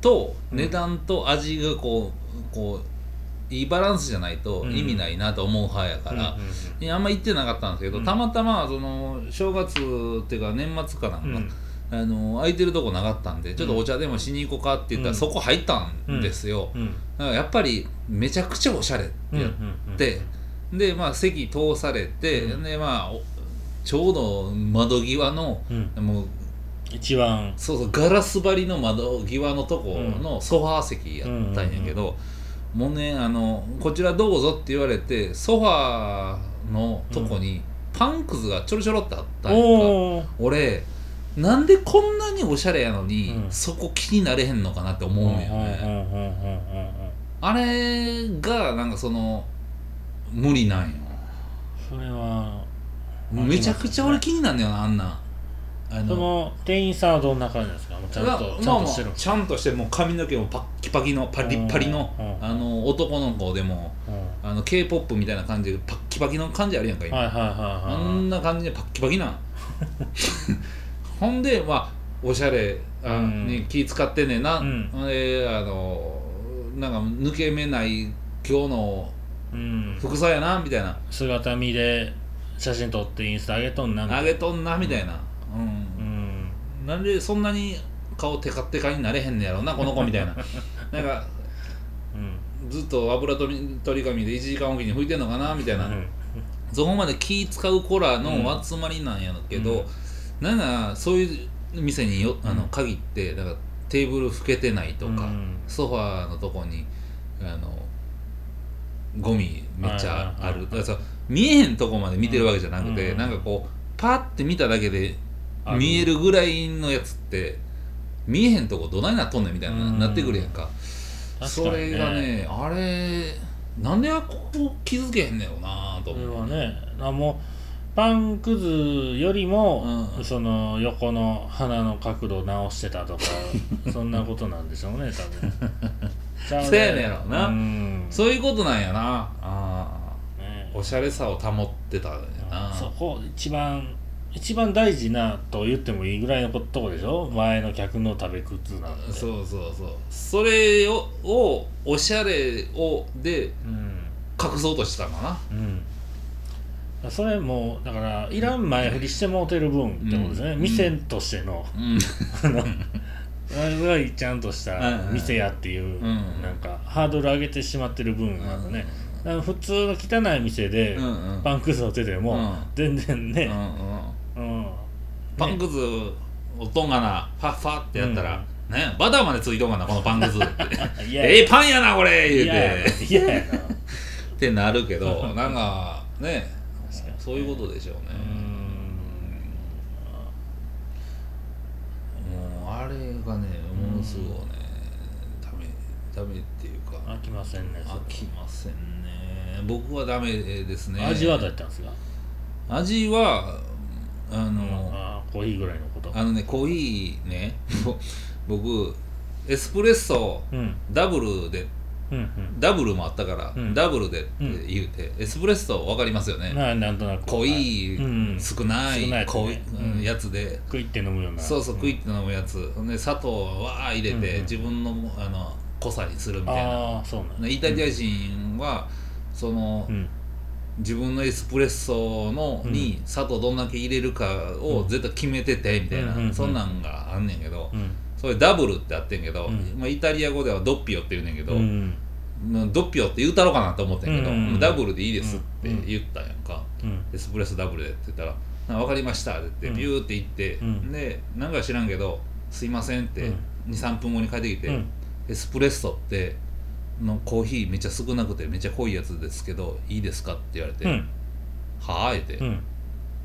と値段と味がこう,、こういいバランスじゃないと意味ないなと思う派やから、あんま行ってなかったんですけど、うん。たまたまその正月っていうか年末かなんか、うん。あの空いてるとこなかったんでちょっとお茶でもしに行こうかって言ったら、うん。そこ入ったんですよ、うん。だからやっぱりめちゃくちゃおしゃれうんやって、でまあ席通されて、うん。でまあおちょうど窓際のうん。もう一番。そうそうガラス張りの窓際のとこのソファー席やったんやけど、もうねあの「こちらどうぞ」って言われてソファーのとこにパンくずがちょろちょろってあったんやんか、俺なんでこんなにおしゃれやのに、うん。そこ気になれへんのかなって思うんよね、あれがなんかその無理なんよ。それはめちゃくちゃ俺気になんだよなあんなんあその店員さんはどんな感じなんですか？もうちゃんとまあちゃんとしてるちゃんとしてもう髪の毛もパッキパキのパリッパリのあの男の子でもうん。あの k p o p みたいな感じでパッキパキの感じあるやんか今、はいはいはいあはい。んな感じでパッキパキな。んほんでまあおしゃれあ、うん。に気使ってんねんな、うん。であのなんか抜け目ない今日のうん。服装やなみたいな。姿見で写真撮ってインスタ上げとんなみたいな。あげとんなみたいな、うん。うん。なんでそんなに顔テカテカになれへんねやろな *laughs* この子みたいな。なんかうん。ずっと油取り取り紙で1時間おきに拭いてんのかなみたいな、うん。そこまで気使う子らの集まりなんやけど、なんかそういう店によあのうん限ってだからテーブル拭けてないとか、うん。ソファーのとこにあのゴミめっちゃある。だからさ見えへんとこまで見てるわけじゃなくて、うん。なんかこうパッて見ただけで見えるぐらいのやつって見えへんとこどないなっとんねんみたいな、うん。なってくるやんか。それがねあれなんであここ気づけへんねやろなとそれ思うはねあもうパンくずよりも、うん。その横の鼻の角度直してたとか *laughs* そんなことなんでしょうね多分。*laughs* そうやねんやろな。うん。そういうことなんやな。あね。ーおしゃれさを保ってたんやあーそこ一番一番大事なと言ってもいいぐらいのとこでしょ？前の客の食べ靴なんて。そうそうそう。それををおしゃれをでうん。隠そうとしたかな。うん。それもだからいらん前振りしてもうてる分ってことですね、うん。店としての、うん。*laughs* あのすごいちゃんとしたうん。店やっていう、ん。なんかハードル上げてしまってる分があるね、普通の汚い店でパンくずを手でもうん。全然ね、うん。パンくずおとんがなファッファってやったら、ねバターまでついとんがなこのパンくずっ *laughs* て。いやええパンやなこれ言ういやていやや。なってなるけど *laughs* なんかねそういうことでしょうね。うん。もうあれがねものすごいねダメダメっていうか。飽きませんね飽きませんね。僕はダメですね。味はどうやったんですか？味はあの、あコーヒーぐらいのこと。あのねコーヒーね僕エスプレッソうん。ダブルでうんうん。ダブルもあったから、うん。ダブルでって言うて、エスプレッソ分かりますよね、まあなんとなく。濃い、うんうん。少ないや濃い、うん。やつで。食いって飲むような。そうそう食いって飲むやつ、で砂糖をわー入れて、うんうん。自分のあの濃さにするみたいな。ああそうなんでイタリア人はその、うん自分のエスプレッソのうん。に砂糖どんだけ入れるかを絶対決めててみたいな、そんなんがあんねんけど、うん。それダブルってあってんけど、うん。まあ、イタリア語ではドッピオって言うねんけど、ドッピオって言うたろうかなと思ってんけど、うんうんダブルでいいですって言ったやんか、うんエスプレッソダブルでって言ったら「あ分かりました」って言ってビューって言って、うん。でなんか知らんけど「すいません」ってうん。23分後に帰ってきて、うん。エスプレッソってのコーヒーめっちゃ少なくてめっちゃ濃いやつですけどいいですか？って言われて「うんはあ?」言って、うん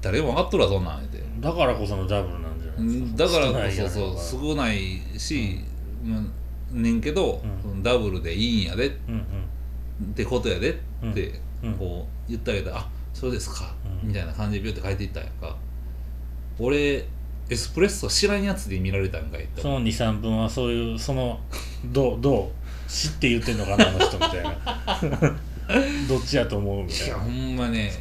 誰も分かっとるわそんなん言って。だからこそのダブルなんじゃないですか。だからこそそう少ないし、うん。ねんけど、うん。ダブルでいいんやでっうんうん。てことやでって、うん。こう言ってあげたら「あそうですか」うん。みたいな感じでビュって帰っていったんやんか。俺エスプレッソ知らんやつで見られたんかいってその23分はそういうそのどうどう？知って言ってんのかなあの人みたいな。*laughs* どっちやと思うみたいな。いやほんまね。ね。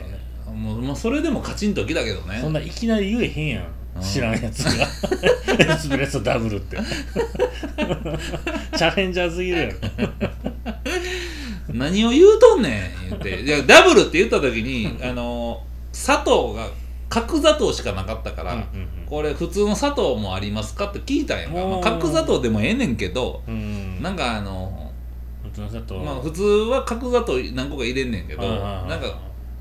もうもうそれでもカチンときたけどね。そんないきなり言えへんやん。うん。知らんやつが。*laughs* エスプレッソダブルって。チャレンジャーすぎるやろ何を言うとんねん言って。ダブルって言った時にあの砂糖が角砂糖しかなかったから、これ普通の砂糖もありますかって聞いたんやんか、まあ、角砂糖でもええねんけど、うんうん。なんかあの普通の砂糖。まあ普通は角砂糖何個か入れんねんけど、なんか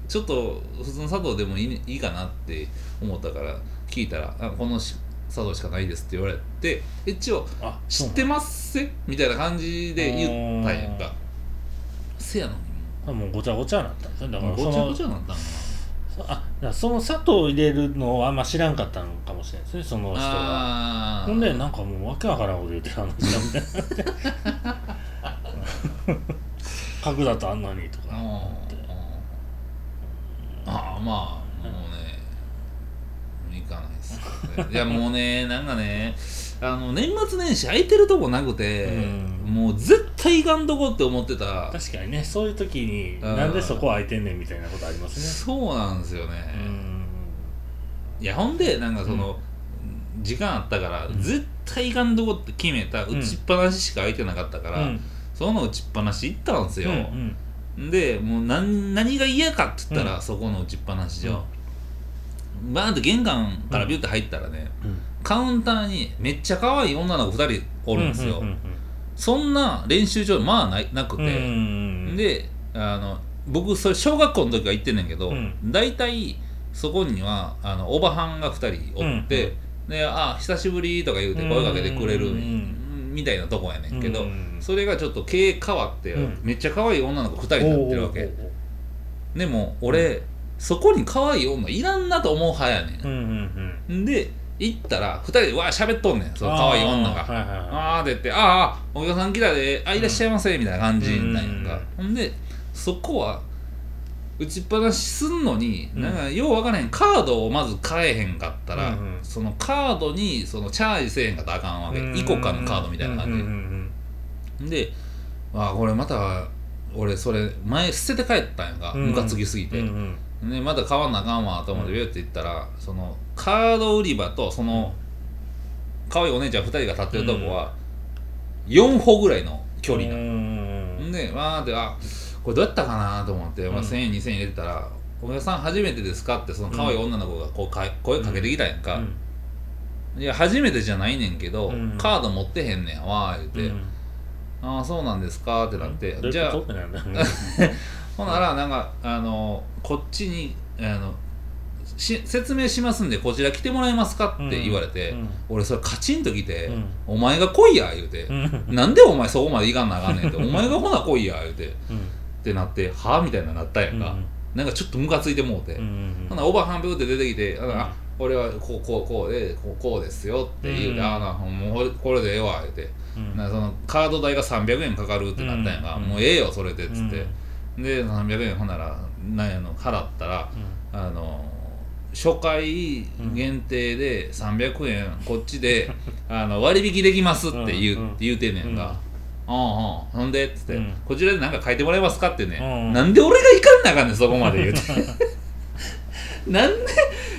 ちょっと普通の砂糖でもいい,、ね、いいかなって思ったから聞いたら「あこのし砂糖しかないです」って言われて一応あ「知ってます？せ?」みたいな感じで言ったんやんか。せやのにあもうごちゃごちゃになったんですね。だかもうごちゃらそのごちゃになったんかあだからその砂糖を入れるのはあんま知らんかったのかもしれないですねその人が。ほんでなんかもうわけわからんこと言ってる話だみたいな *laughs* 角だとあんなにとかうんうんああまあもうね行かないですけどね。いやもうねなんかねあの年末年始空いてるとこなくて、うん。もう絶対行かんとこって思ってた。確かにねそういう時にうん。なんでそこ空いてんねんみたいなことありますそうなんですよね、ねうん。いやほんでなんかその、時間あったから、うん絶対行かんとこって決めたうん。打ちっぱなししか空いてなかったから、うんその打ちっぱなし行ったんですよ、うんうん。でもう何何が嫌かって言ったら、うん。そこの打ちっぱなしを、バーンって玄関からビュッて入ったらね、うん。カウンターにめっちゃ可愛い女の子2人おるんですよ、うんうんそんな練習場まあないなくて、うんうんであの僕それ小学校の時は行ってんねんけど、うん。大体そこにはあのおばはんが2人おって、で「あ久しぶり」とか言うて声かけてくれる、うんみたいなとこやねんけど、うん。それがちょっと経営変わって、うん。めっちゃ可愛い女の子2人になってるわけ。でも俺、そこに可愛い女いらんなと思う派やねうんで行ったら2人でわー喋っとんねんその可愛い女が。あーはいはいはい。あーって言って、あーあー、お客さん来たで、あ、いらっしゃいませ、みたいな感じなんか。ほんで、そこは、打ちっぱなしすんのに、うん。なんか、ようわからへん、カードをまず買えへんかったら、うんうんそのカードに、その、チャージせえへんかったらあかんわけ。イコカのカードみたいな感じ。うんうんうんで、あーこれまた、俺、それ、前捨てて帰ったんやんか。うん。ムカつきすぎて。うんうん。ね、また買わなあかんわと思ってビューって行ったら、そのカード売り場とその可愛いお姉ちゃん2人が立ってるとこは4歩ぐらいの距離うなの、ん。でわーってあこれどうやったかなと思って、まあ、うん。1000円2000円入れてたら「お客さん初めてですか?」ってその可愛い女の子がこうか声かけてきたやんか、いや初めてじゃないねんけど、うん。カード持ってへんねんわー言うて、うんああそうなんですか？ってなって、じゃあ *laughs* *laughs* ほんならなんかあのこっちにあのし説明しますんでこちら来てもらえますか？って言われて、うん。俺それカチンと来て、うん。お前が来いや言うて、うん。なんでお前そこまで行かんなあかんねんって。お前がほな来いや言うてっうんてなってはあみたいななったやんか、うんなんかちょっとムカついてもうて、うんほなおばはんびゅって出てきて「あ俺はこうこうこうでこうこうですよ」って言うて「うんああなもうこれでええわ」言うて、うん。なそのカード代が300円かかるってなったんやんか、うんもうええよそれでっつって、で300円ほんならなんやの払ったらあの初回限定で300円こっちで *laughs* あの割引できますって言う,、うんうん言うてんねんが。あほんでっつって、うん。こちらで何か書いてもらえますかってね、うんなんで俺が行かんなあかんねんそこまで言うて。*laughs* なんで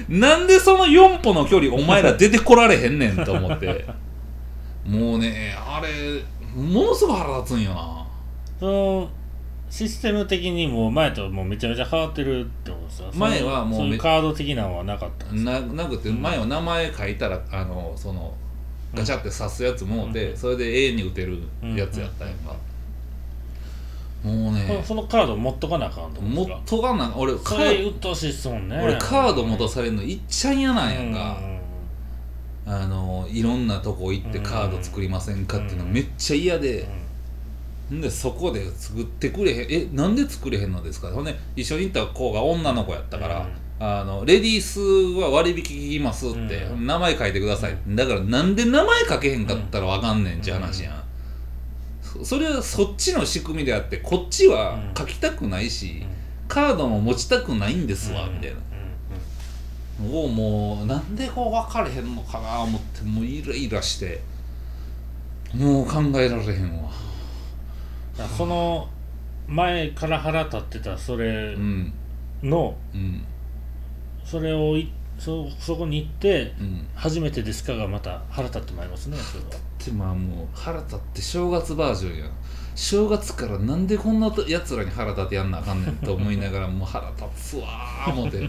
なんでその4歩の距離お前ら出てこられへんねんと思って。もうねあれものすごい腹立つんよな。そのシステム的にもう前ともうめちゃめちゃ変わってるってことですよ。前はもうそういうめカード的なのはなかったんですななくて前は名前書いたらあのそのガチャって刺すやつもうて、うん。それで A に打てるやつやったんやんか、もうね。そのカード持っとかなあかんと思うんもっとがな俺カー鬱陶しいっすもんね。俺カード持たされるのいっちゃ嫌なんやんか、うんあのいろんなとこ行ってカード作りませんかっていうのめっちゃ嫌で、ん。でそこで作ってくれへん。えなんで作れへんのですか？ほんで一緒に行った子が女の子やったから、うんあのレディースは割引きますって、うん。名前書いてください、だからなんで名前書けへんかったらわかんねんって話やん、そそれはそっちの仕組みであってこっちは書きたくないし、カードも持ちたくないんですわ、みたいな。をもうなんでこう分かれへんのかな思ってもうイライラして。もう考えられへんわ。その前から腹立ってたそれうん。のうんそれをいそそこに行ってうん。初めてですかがまた腹立ってまいりますねそれは。でまあもう腹立って正月バージョンや。ん正月からなんでこんなやつらに腹立ってやんなあかんねんと思いながらもう腹立つわー *laughs* 思って。*laughs*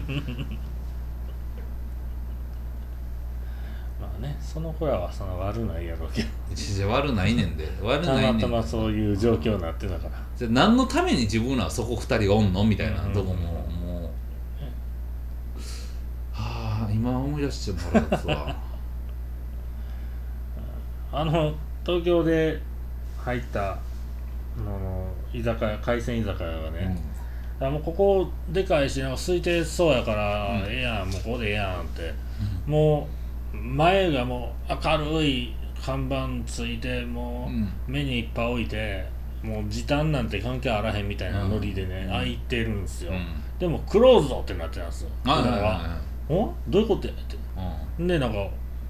まあねその子らはその悪ないやろうけど。じゃ悪ないねんで。悪たないねんまたまそういう状況になってたから。じゃあ何のために自分らはそこ二人がおんのみたいなうんとこももうはあ今思い出しても腹立つわ *laughs* あの東京で入ったあの居酒屋海鮮居酒屋がね、あもうここでかいしなんか空いてそうやから、うん。ええやんもうここでええやんって、もう前がもう明るい看板ついてもうん。う目にいっぱい置いてもう時短なんて関係あらへんみたいなノリでね、うん。開いてるんですよ、うん。でもクローズドってなってたんですよはお？どういうことやって。でなんか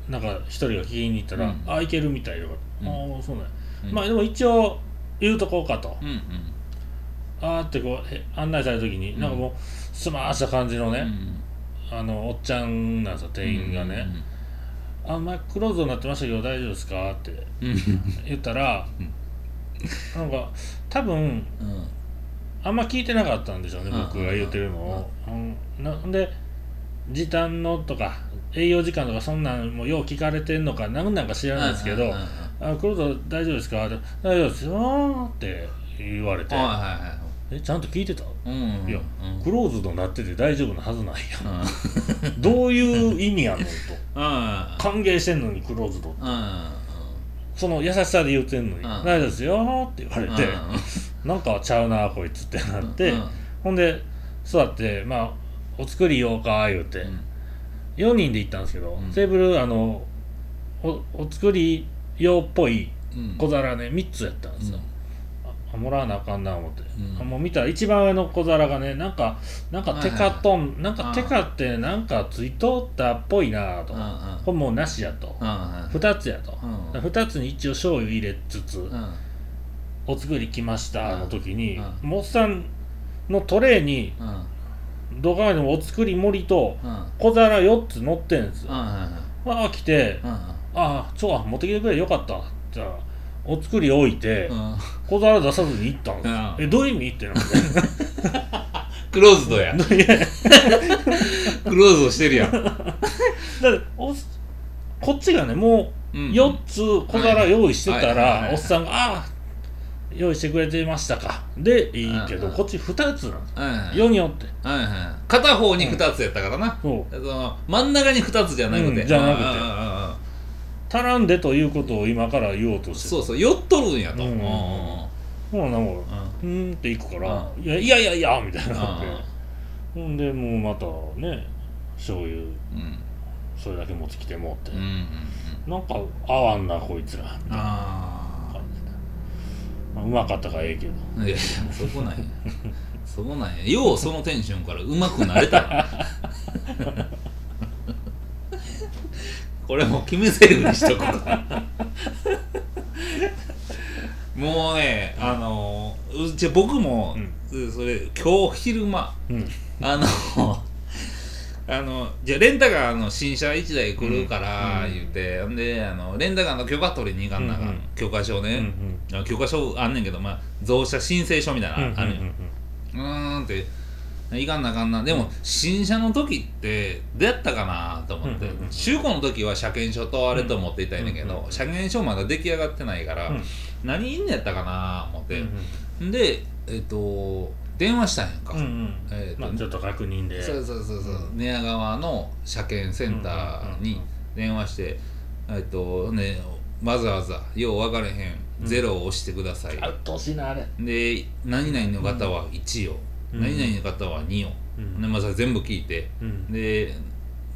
なんか一人が聞きに行ったら「うん。あいけるみたいよ」うん。ああそうね、うん。まあでも一応言うとこうかと、うんうん。あーってこうへ案内された時に、うん。なんかもうすまーした感じのね、うん。あのおっちゃんなんですよ店員がね「あ前クローズになってましたけど大丈夫ですか?」ってうん。うん言ったら、なんか多分うん。あんま聞いてなかったんでしょうね、うん僕が言ってるのを、うんなんで時短のとか営業時間とかそんなんもよう聞かれてんのか何なんか知らないですけど「うんうんうんあクローズ大丈夫ですか?」って「大丈夫ですよ」って言われて。はいはいはい「えちゃんと聞いてた?」うんいやうん。クローズドになってて大丈夫なはずないやうん。ん *laughs* どういう意味やのと。*laughs* うん。歓迎してんのにクローズドうんその優しさで言ってんのに「うん。大丈夫ですよ」って言われて。なんかちゃうなこいつってなって。うん。ほんで座ってまあお作りようか言うて。4人で行ったんですけどうん。テーブルあのおお作り用っぽいうん。小皿ね3つやったんですよ。あもらわなあかんな思って、うん。あもう見たら一番上の小皿がねなんかなんかテカトン、なんかテカってなんかついとったっぽいなと、うんうん。これもうなしやと、うんうん。2つやと、うん2つに一応醤油入れつつ、うん。お作り来ましたの時に、うんもっさんのトレーにうん土管にもお作り森と小皿4つ乗ってんですよ。うんああ来て。うんああちょ持ってきてくれよかった。じゃあお作り置いてうん。小皿出さずに行ったんですうん。えどういう意味ってなってクローズド *laughs* や。クローズドしてるやん。だっておこっちがねもううん。4つ小皿用意してたらおっさんが「ああ用意してくれてましたか」でいいけどうん。うんこっち2つなんですうん。はい4によってはい片方に2つやったからな、そうその真ん中に2つじゃなくて、うんじゃなくて。足らんでということを今から言おうとして。そうそう寄っとるんやと、うん。うんうんうん。もうなんかうん。うーんっていくから「ういやいやいやいや」みたいになって。うほんでもうまたね醤油んうん。それだけ持ってきてもって、うんうんうん。なんか合わんなこいつら。みたいなあ感じで、まあ、うまかったからええけど。あいやいやそこなんやそこなんやようそのテンションからうまくなれたなこれもう決め台詞にしとこう。もうねあのうち僕も、それ今日昼間。うん。あのあのじゃあレンタカーの新車1台来るからうん言うて、ほんであのレンタカーの許可取りに行かんなあかん、うんうん許可証うんね、あ許可証あんねんけど、まあ、増車申請書みたいなうんのあるんようーんっていかんなあかんな。でも新車の時ってどうやったかなと思って、うんうんうん中古の時は車検証とあれと思っていたんやけど、うんうん車検証まだ出来上がってないから、うん。何いんのやったかな思って、うん。でえっ、と電話したんやんか、うんうん。えーと。まあ、ちょっと確認で。そうそうそうそう、う寝屋川の車検センターに電話して、えっとねわざわざよう分かれへんゼロを押してください、あうっとうしいなあれ。で何々の方は1を、うん。何々の方は2を、うん。でまあ、全部聞いて。うん。で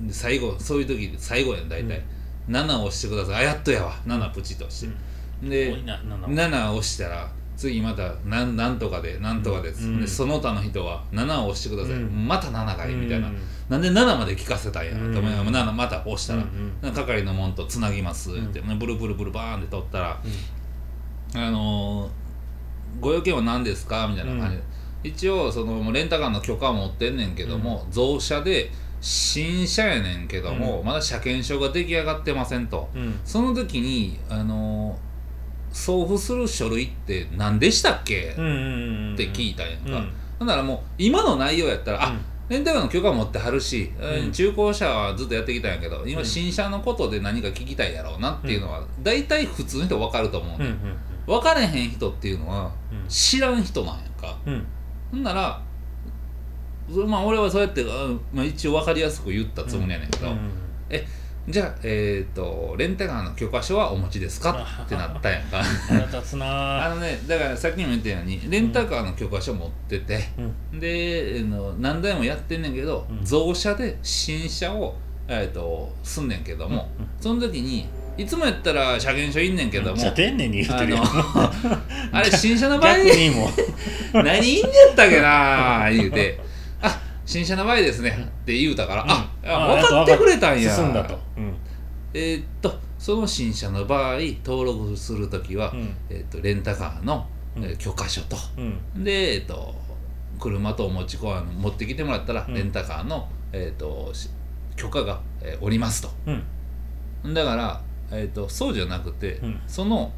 で最後そういう時最後やん大体、7を押してください。あやっとやわ。7プチッと押して、で多いななんだ7を押したら次またなんなんとかでなんとかです、うん。でその他の人は7を押してください、うん。また7かいみたいな、うんなんで7まで聞かせたんやと思いながらうん7また押したら、うん係のもんとつなぎますって、ブルブルブルバーンって取ったら、あのーご用件は何ですかみたいな感じ。で、一応そのレンタカーの許可を持ってんねんけども、増車で新車やねんけども、うん。まだ車検証が出来上がってませんと。うん。その時にあのー送付する書類って何でしたっけ、うんうんうんって聞いたんやんか、うん。ほんならもう今の内容やったら、あうん。レンタカーの許可持ってはるし、うん。中古車はずっとやってきたんやけど今うん。新車のことで何か聞きたいやろうなっていうのは、大体普通の人分かると思うね、うんうん分かれへん人っていうのはうん。知らん人なんやんか。うん。ほんならまあ俺はそうやって、うんまあ、一応分かりやすく言ったつもりやねんけど、うんじゃあえっ、とレンタカーの許可証はお持ちですか？ってなったんやんか。あのねだからさっきも言ったようにレンタカーの許可証持ってて、うん。であの何台もやってんねんけど、うん。増車で新車を、えー、とすんねんけども、うんその時にいつもやったら車検証いんねんけどもに言ってるよ。あの *laughs* あれ新車の場合？逆にも *laughs* 何いんねやったっけな言うて「あ新車の場合ですね」って言うたから「ああ分かってくれたんや」進んだと。うん。えーっとその新車の場合登録する時は、うん。えーっとレンタカーの、うん。えー許可書と、うん。で、えっと、車とお持ち込み持ってきてもらったら、うん。レンタカーの、えっと、し許可が、えーおりますと。うん。だから、えっと、そうじゃなくて、うん。その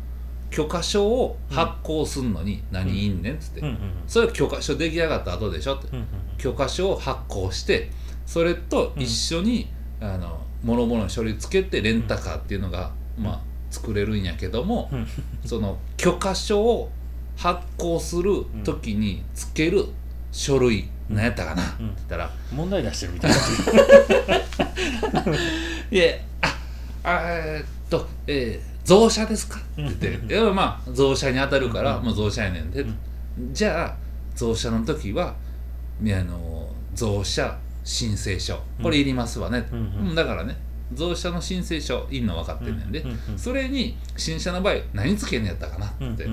許可証を発行すんのに何いんねんっつって、それは許可証出来上がった後でしょって、うん。許可証を発行してそれと一緒に、あの諸々の書類つけてレンタカーっていうのが、まあ作れるんやけども、うん。その許可証を発行する時につける書類、何やったかな、ってうん言ったら問題出してるみたいな「*laughs* いやああえーっと、えー増車ですか?」って言って「いやまあ増車に当たるから、うん。もう増車やねんで、うん。じゃあ増車の時はあの増車申請書。これいりますわね、うんだからね増車の申請書いんの分かってんねんで、それに新車の場合何つけんのやったかなって、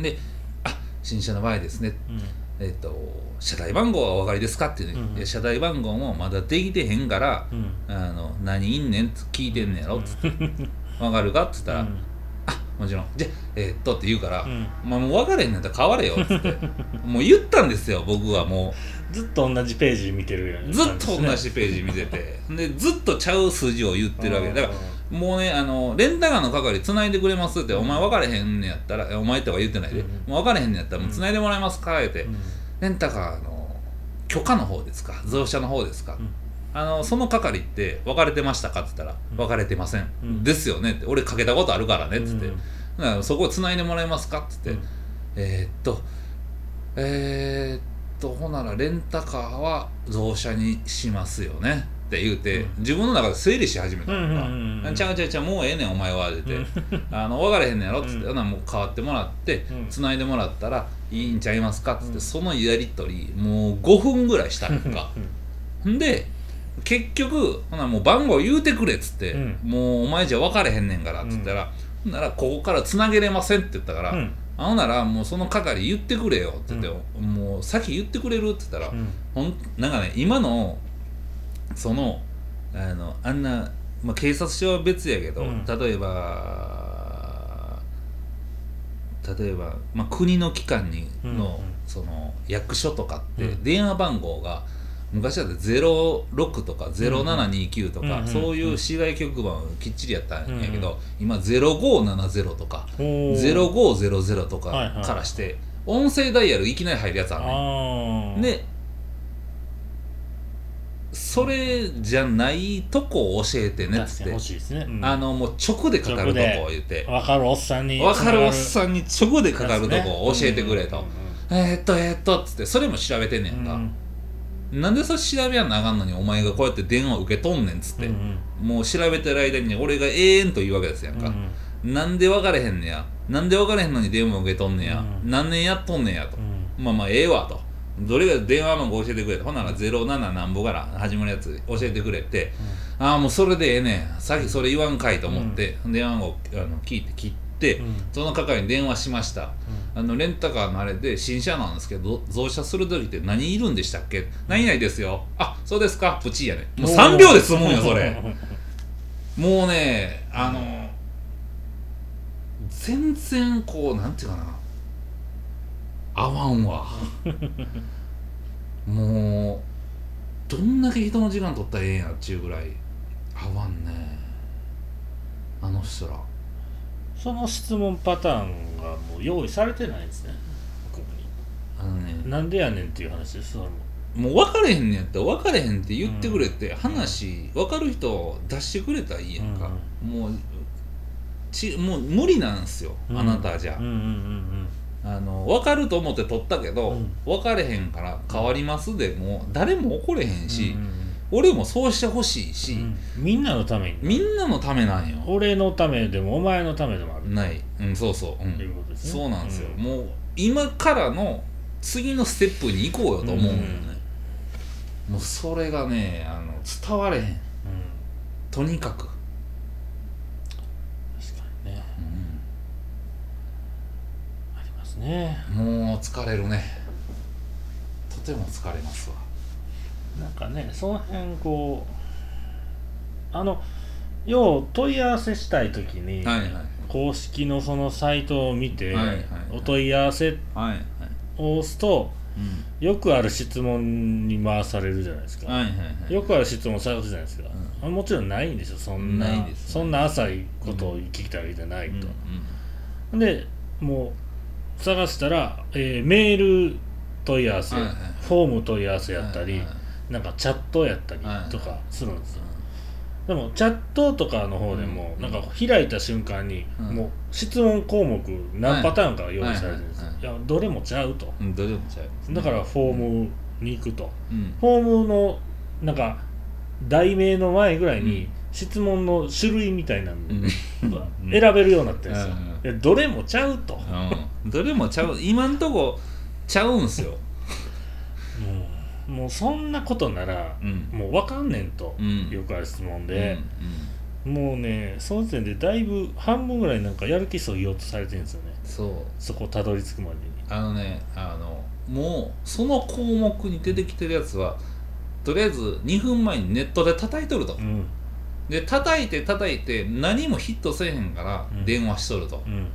で「あ新車の場合ですね」うん。えっと車台番号はお分かりですかっていうね、うん車台番号もまだできてへんから、うん。あの何いんねんって聞いてんねやろっつって、*laughs* 分かるかって言ったら、うんもちろん。じゃあえーっとって言うから、うん。まあ、もう分かれへんねんったら変われよっつって。*laughs* もう言ったんですよ僕はもずっと同じページ見てるよううずっと同じページ見てて。でずっとちゃう数字を言ってるわけ。だからもうねあのレンタカーの係つないでくれますってお前分かれへんねやったらお前とは言ってないで、うんもう分かれへんねやったらもうつないでもらえますかって、うん。レンタカーの許可の方ですか？増車の方ですか、うんあのその係って分かれてましたかって言ったら、うん。分かれてません、うん。ですよねって。俺かけたことあるからねっつって、うん。そこをつないでもらえますかっつって、うん。えーっとえーっとほならレンタカーは増車にしますよねって言うて、うん。自分の中で整理し始めたのか、うんちゃうちゃうちゃうもうええねんお前はって。言って、*laughs* あの分かれへんねやろっつって、うん。もう変わってもらって、うん。つないでもらったらいいんちゃいますかっつって、うん。そのやり取りもう5分ぐらいしたんか。ん。で結局ほなもう番号言うてくれっつって、うん。もうお前じゃ分かれへんねんからっつったら、ほんならここからつなげれませんって言ったから、うん。あほんならもうその係言ってくれよって言って、もう先言ってくれるって言ったら、うん。ほんなんかね今のそのあのあんな、まあ、警察署は別やけど、うん。例えば例えば、まあ、国の機関にの,、うんうん。その役所とかってうん。電話番号が昔だって06とか0729とか、うんうんそういう市外局番きっちりやったんやけど、今0570とかおー。0500とかからして、音声ダイヤルいきなり入るやつあんねん。でそれじゃないとこを教えてねっつってね、うん。あのもう直でかかるとこを言って。分かるおっさんに。分かるおっさんに直でかかるとこを教えてくれと、うん。えーっとえーっとっつってそれも調べてんねんか、うんなんでそれ調べやんなあかんのにお前がこうやって電話受け取んねんっつって、うんもう調べてる間に俺が永遠と言うわけですやんか、うんなんで分かれへんねや。なんで分かれへんのに電話受け取んねや、うん何年やっとんねやと、うん。まあまあええわと。どれが電話番号教えてくれと。ほんなら07なんぼから始まるやつ教えてくれて、ああもうそれでええねん。さっきそれ言わんかいと思って、電話番号あの聞いて切って、うんその係に電話しました、あのレンタカーのあれで新車なんですけど増車する時って何いるんでしたっけ？何々ですよ。あそうですか。プチやね。もう3秒で済むんよそれ。*laughs* もうねあの全然こうなんていうかな。合わんわ。*laughs* もうどんだけ人の時間取ったらええんやっちゅうぐらい合わんね。あの人らその質問パターンがもう用意されてないんですね。僕にあのねなんでやねんっていう話ですそれももう分かれへんねやったら分かれへんって言ってくれて、話分かる人出してくれたらいいやんか、もうちもう無理なんすよ、うん。あなたじゃ、うんうんうんあの分かると思って取ったけど、うん。分かれへんから変わりますでもう誰も怒れへんし、うんうん俺もそうしてほしいし、うん。みんなのために。みんなのためなんよ。俺のためでもお前のためでもある。ない、うん、そうそう、うん。うことですね。そうなんですよ、うん。もう今からの次のステップに行こうよと思うのよね、もうそれがねあの伝われへん。うん。とにかく、確かにね。ありますね。もう疲れるね。とても疲れますわなんかねその辺こうあの要問い合わせしたい時に、はいはい公式のそのサイトを見て、はいはいはい。お問い合わせはいはい。を押すとうん。よくある質問に回されるじゃないですか、はいはいはい。よくある質問されるじゃないですか、あもちろんないんですよ。そんなないですそんな浅いことを聞きたいわけじゃないうんと、でもう探したら、えーメール問い合わせ、はいはいフォーム問い合わせやったり、はいはいなんかチャットやったりはい。とかするんですよ、でもチャットとかの方でも、うん。なんか開いた瞬間に、うん。もう質問項目何パターンか用意されてるんですいいやどれもちゃうと。うんどれもちゃいますねだからフォームに行くと、うん。フォームのなんか題名の前ぐらいに、うん。質問の種類みたいなのうん。*laughs* 選べるようになってるんですよ、どれもちゃうと、うん。どれもちゃう。今んとこちゃうんすよもうそんなことなら、うん。もう分かんねんと、うん。よくある質問うんで、もうねその時点でだいぶ半分ぐらいなんかやる気そぎようとされてるんですよね。そう。そこたどり着くまでに。あのねあのもうその項目に出てきてるやつはとりあえず2分前にネットで叩いとると。うん。で叩いて叩いて何もヒットせえへんからうん。電話しとると、うん。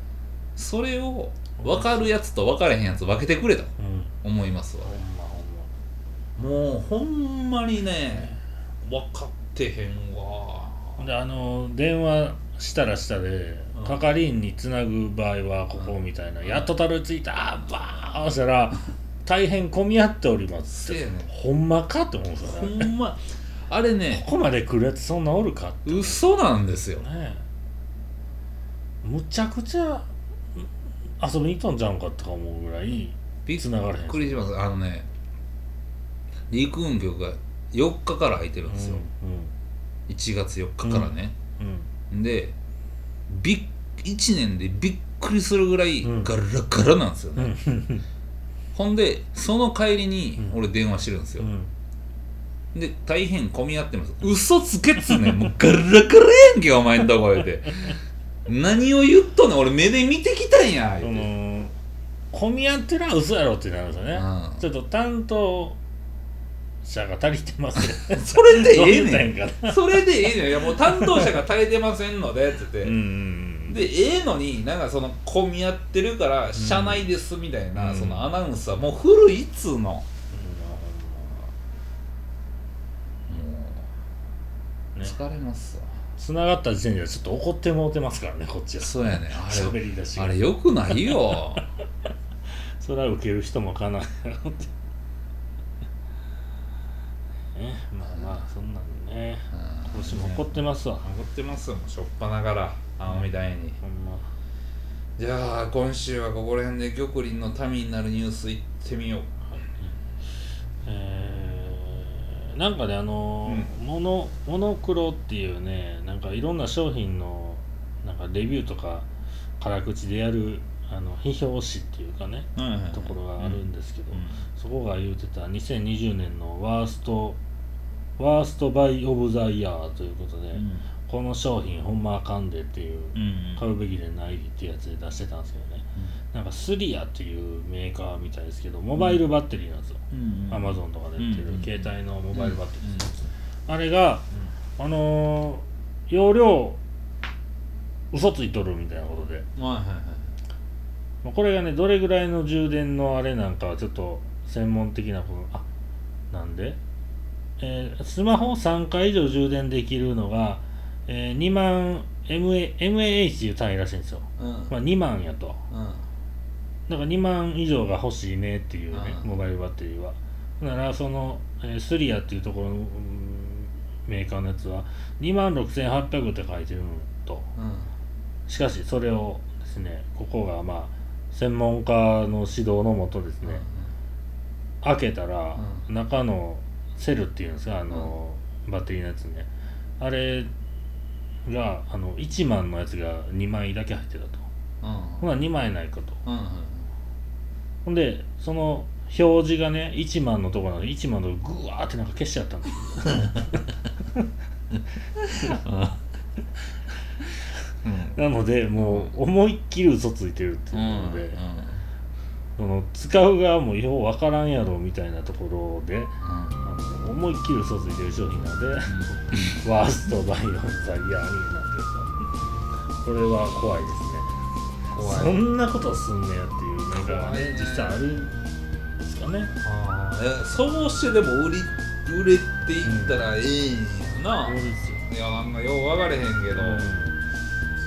それを分かるやつと分からへんやつ分けてくれとうん。思いますわもうほんまにね分かってへんわ。であの電話したらしたでうん。係員につなぐ場合はここみたいな、やっとたどり着いたバーンしたら大変混み合っておりますせやねん。ほんまかって思うんですよほねんま。あれねここまで来るやつそんなおるかって。嘘なんですよ。ねむちゃくちゃ遊びに行ったんちゃうんかとか思うぐらいびっ繋がれへん。くりしますあのね陸運局が4日から空いてるんですよ、1月4日からね、うんうんでびっ1年でびっくりするぐらいうん。ガラガラなんですようね、ん。ほんでその帰りにうん。俺電話してるんですよ、うん。で大変混み合ってます。嘘つけっつうねん。*laughs* もうガラガラやんけお前んとこ言うて。何を言っとんねん。俺目で見てきたんやそ言うて、の混み合ってるのは嘘やろってなるんですよね、うん。ちょっと担当者が足りてますねそれでええねん。それでええねん。いやもう担当者が足りてませんのでっつって、でええのになんかその混み合ってるから社内ですみたいな、うん。そのアナウンスはもう古いっつうの、もうね疲れますわ、つながった時点ではちょっと怒ってもうてますからねこっちは。そうやねあ喋れあれよくないよ。*laughs* それは受ける人もかなね。まあまあそんなんね。今年も怒ってますわ。怒ってますよもうしょっぱながらあのみたいに。ほんま。じゃあ今週はここら辺で玉林の民になるニュースいってみよう。えーなんかねあのーモノモノクロっていうねなんかいろんな商品のなんかレビューとか辛口でやるあの批評誌っていうかねところがあるんですけど、そこが言うてた2020年のワーストワーストバイオブザイヤーということで、この商品ほんまあかんでっていう買うべきでないっていうやつで出してたんですけどね。なんかスリアっていうメーカーみたいですけどモバイルバッテリーなんですよ、アマゾンとかで売ってるうん携帯のモバイルバッテリーです、あれが、あのー容量嘘ついとるみたいなことで、はいはいはい。まあ、これがねどれぐらいの充電のあれなんかはちょっと専門的なことあなんで、えースマホを3回以上充電できるのが、えー2万 MA MAH という単位らしいんですよ、うん。まあ、2万やと。うん。だから2万以上が欲しいねっていうねうん。モバイルバッテリーは。ならその、えースリアっていうところの、うんメーカーのやつは2万6800って書いてるのと。うん。しかしそれをですねここがまあ専門家の指導のもとですね、開けたら、う中のセルっていうんですか？あの、バッテリーのやつね。あれがあの1万のやつが2枚だけ入ってたと。うん。ほな2枚ないかと。うんうんほんでその表示がね1万のところなので1万のとこぐわーってなんか消しちゃったんです *laughs* なのでもう思いっきり嘘ついてるっていうので、その使う側もようわからんやろみたいなところであの思いっきり嘘ついてる商品なのでワーストバイオンザイヤーになってると。これは怖いですね。怖い。そんなことすんねやっていうメーカーがね。ね実際あるんですかね。あーいやそうしてでも売り売れていったらええんやな、そうですよ。いやなんかよう分かれへんけど、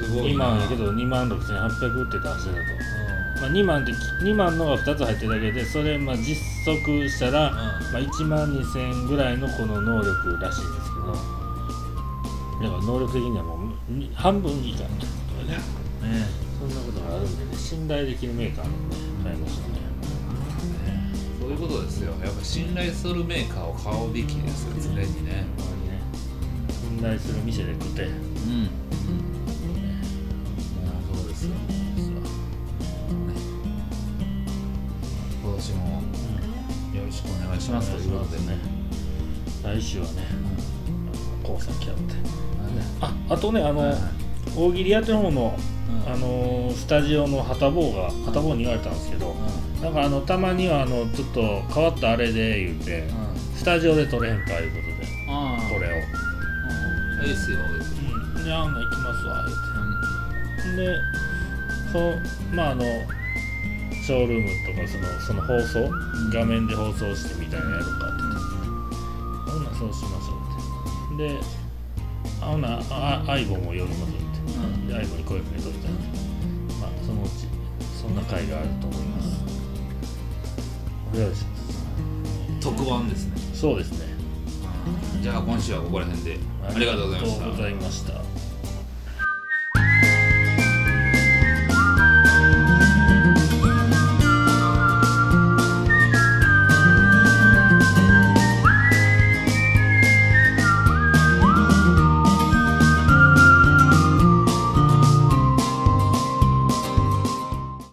すごい2な万やけど2万6800って出してたと、うまあ、2万って2万のが2つ入ってるだけでそれまあ実測したら、まあ、1万2000ぐらいのこの能力らしいんですけど、だから能力的にはもうに半分以下ということでねねそんなことがあるんでね信頼できるメーカーのね買いましたね。そういうことですよ。やっぱ信頼するメーカーを買うべきですよ常にね。ね。信頼する店で食って。うんしますということでね。来週はね高崎やって。うんああとねあの、はいはい。大喜利やってる方の、うん。あのスタジオの旗坊が旗坊に言われたんですけど、なんかあのたまにはあのちょっと変わったあれで言うて、うん。うんスタジオで撮れへんかいうことでこれを。うん。ええっすよ言うてうん、であんな行きますわ言うて。でそのまああのショールームとかそのその放送画面で放送してみたいなやろうかってほんなそうしましょうってであほんなあ相棒も呼びますってで相棒に声かけといたんでまあそのうちそんな回があると思いますお願いします特番ですねそうですねじゃあ今週はここら辺でありがとうございました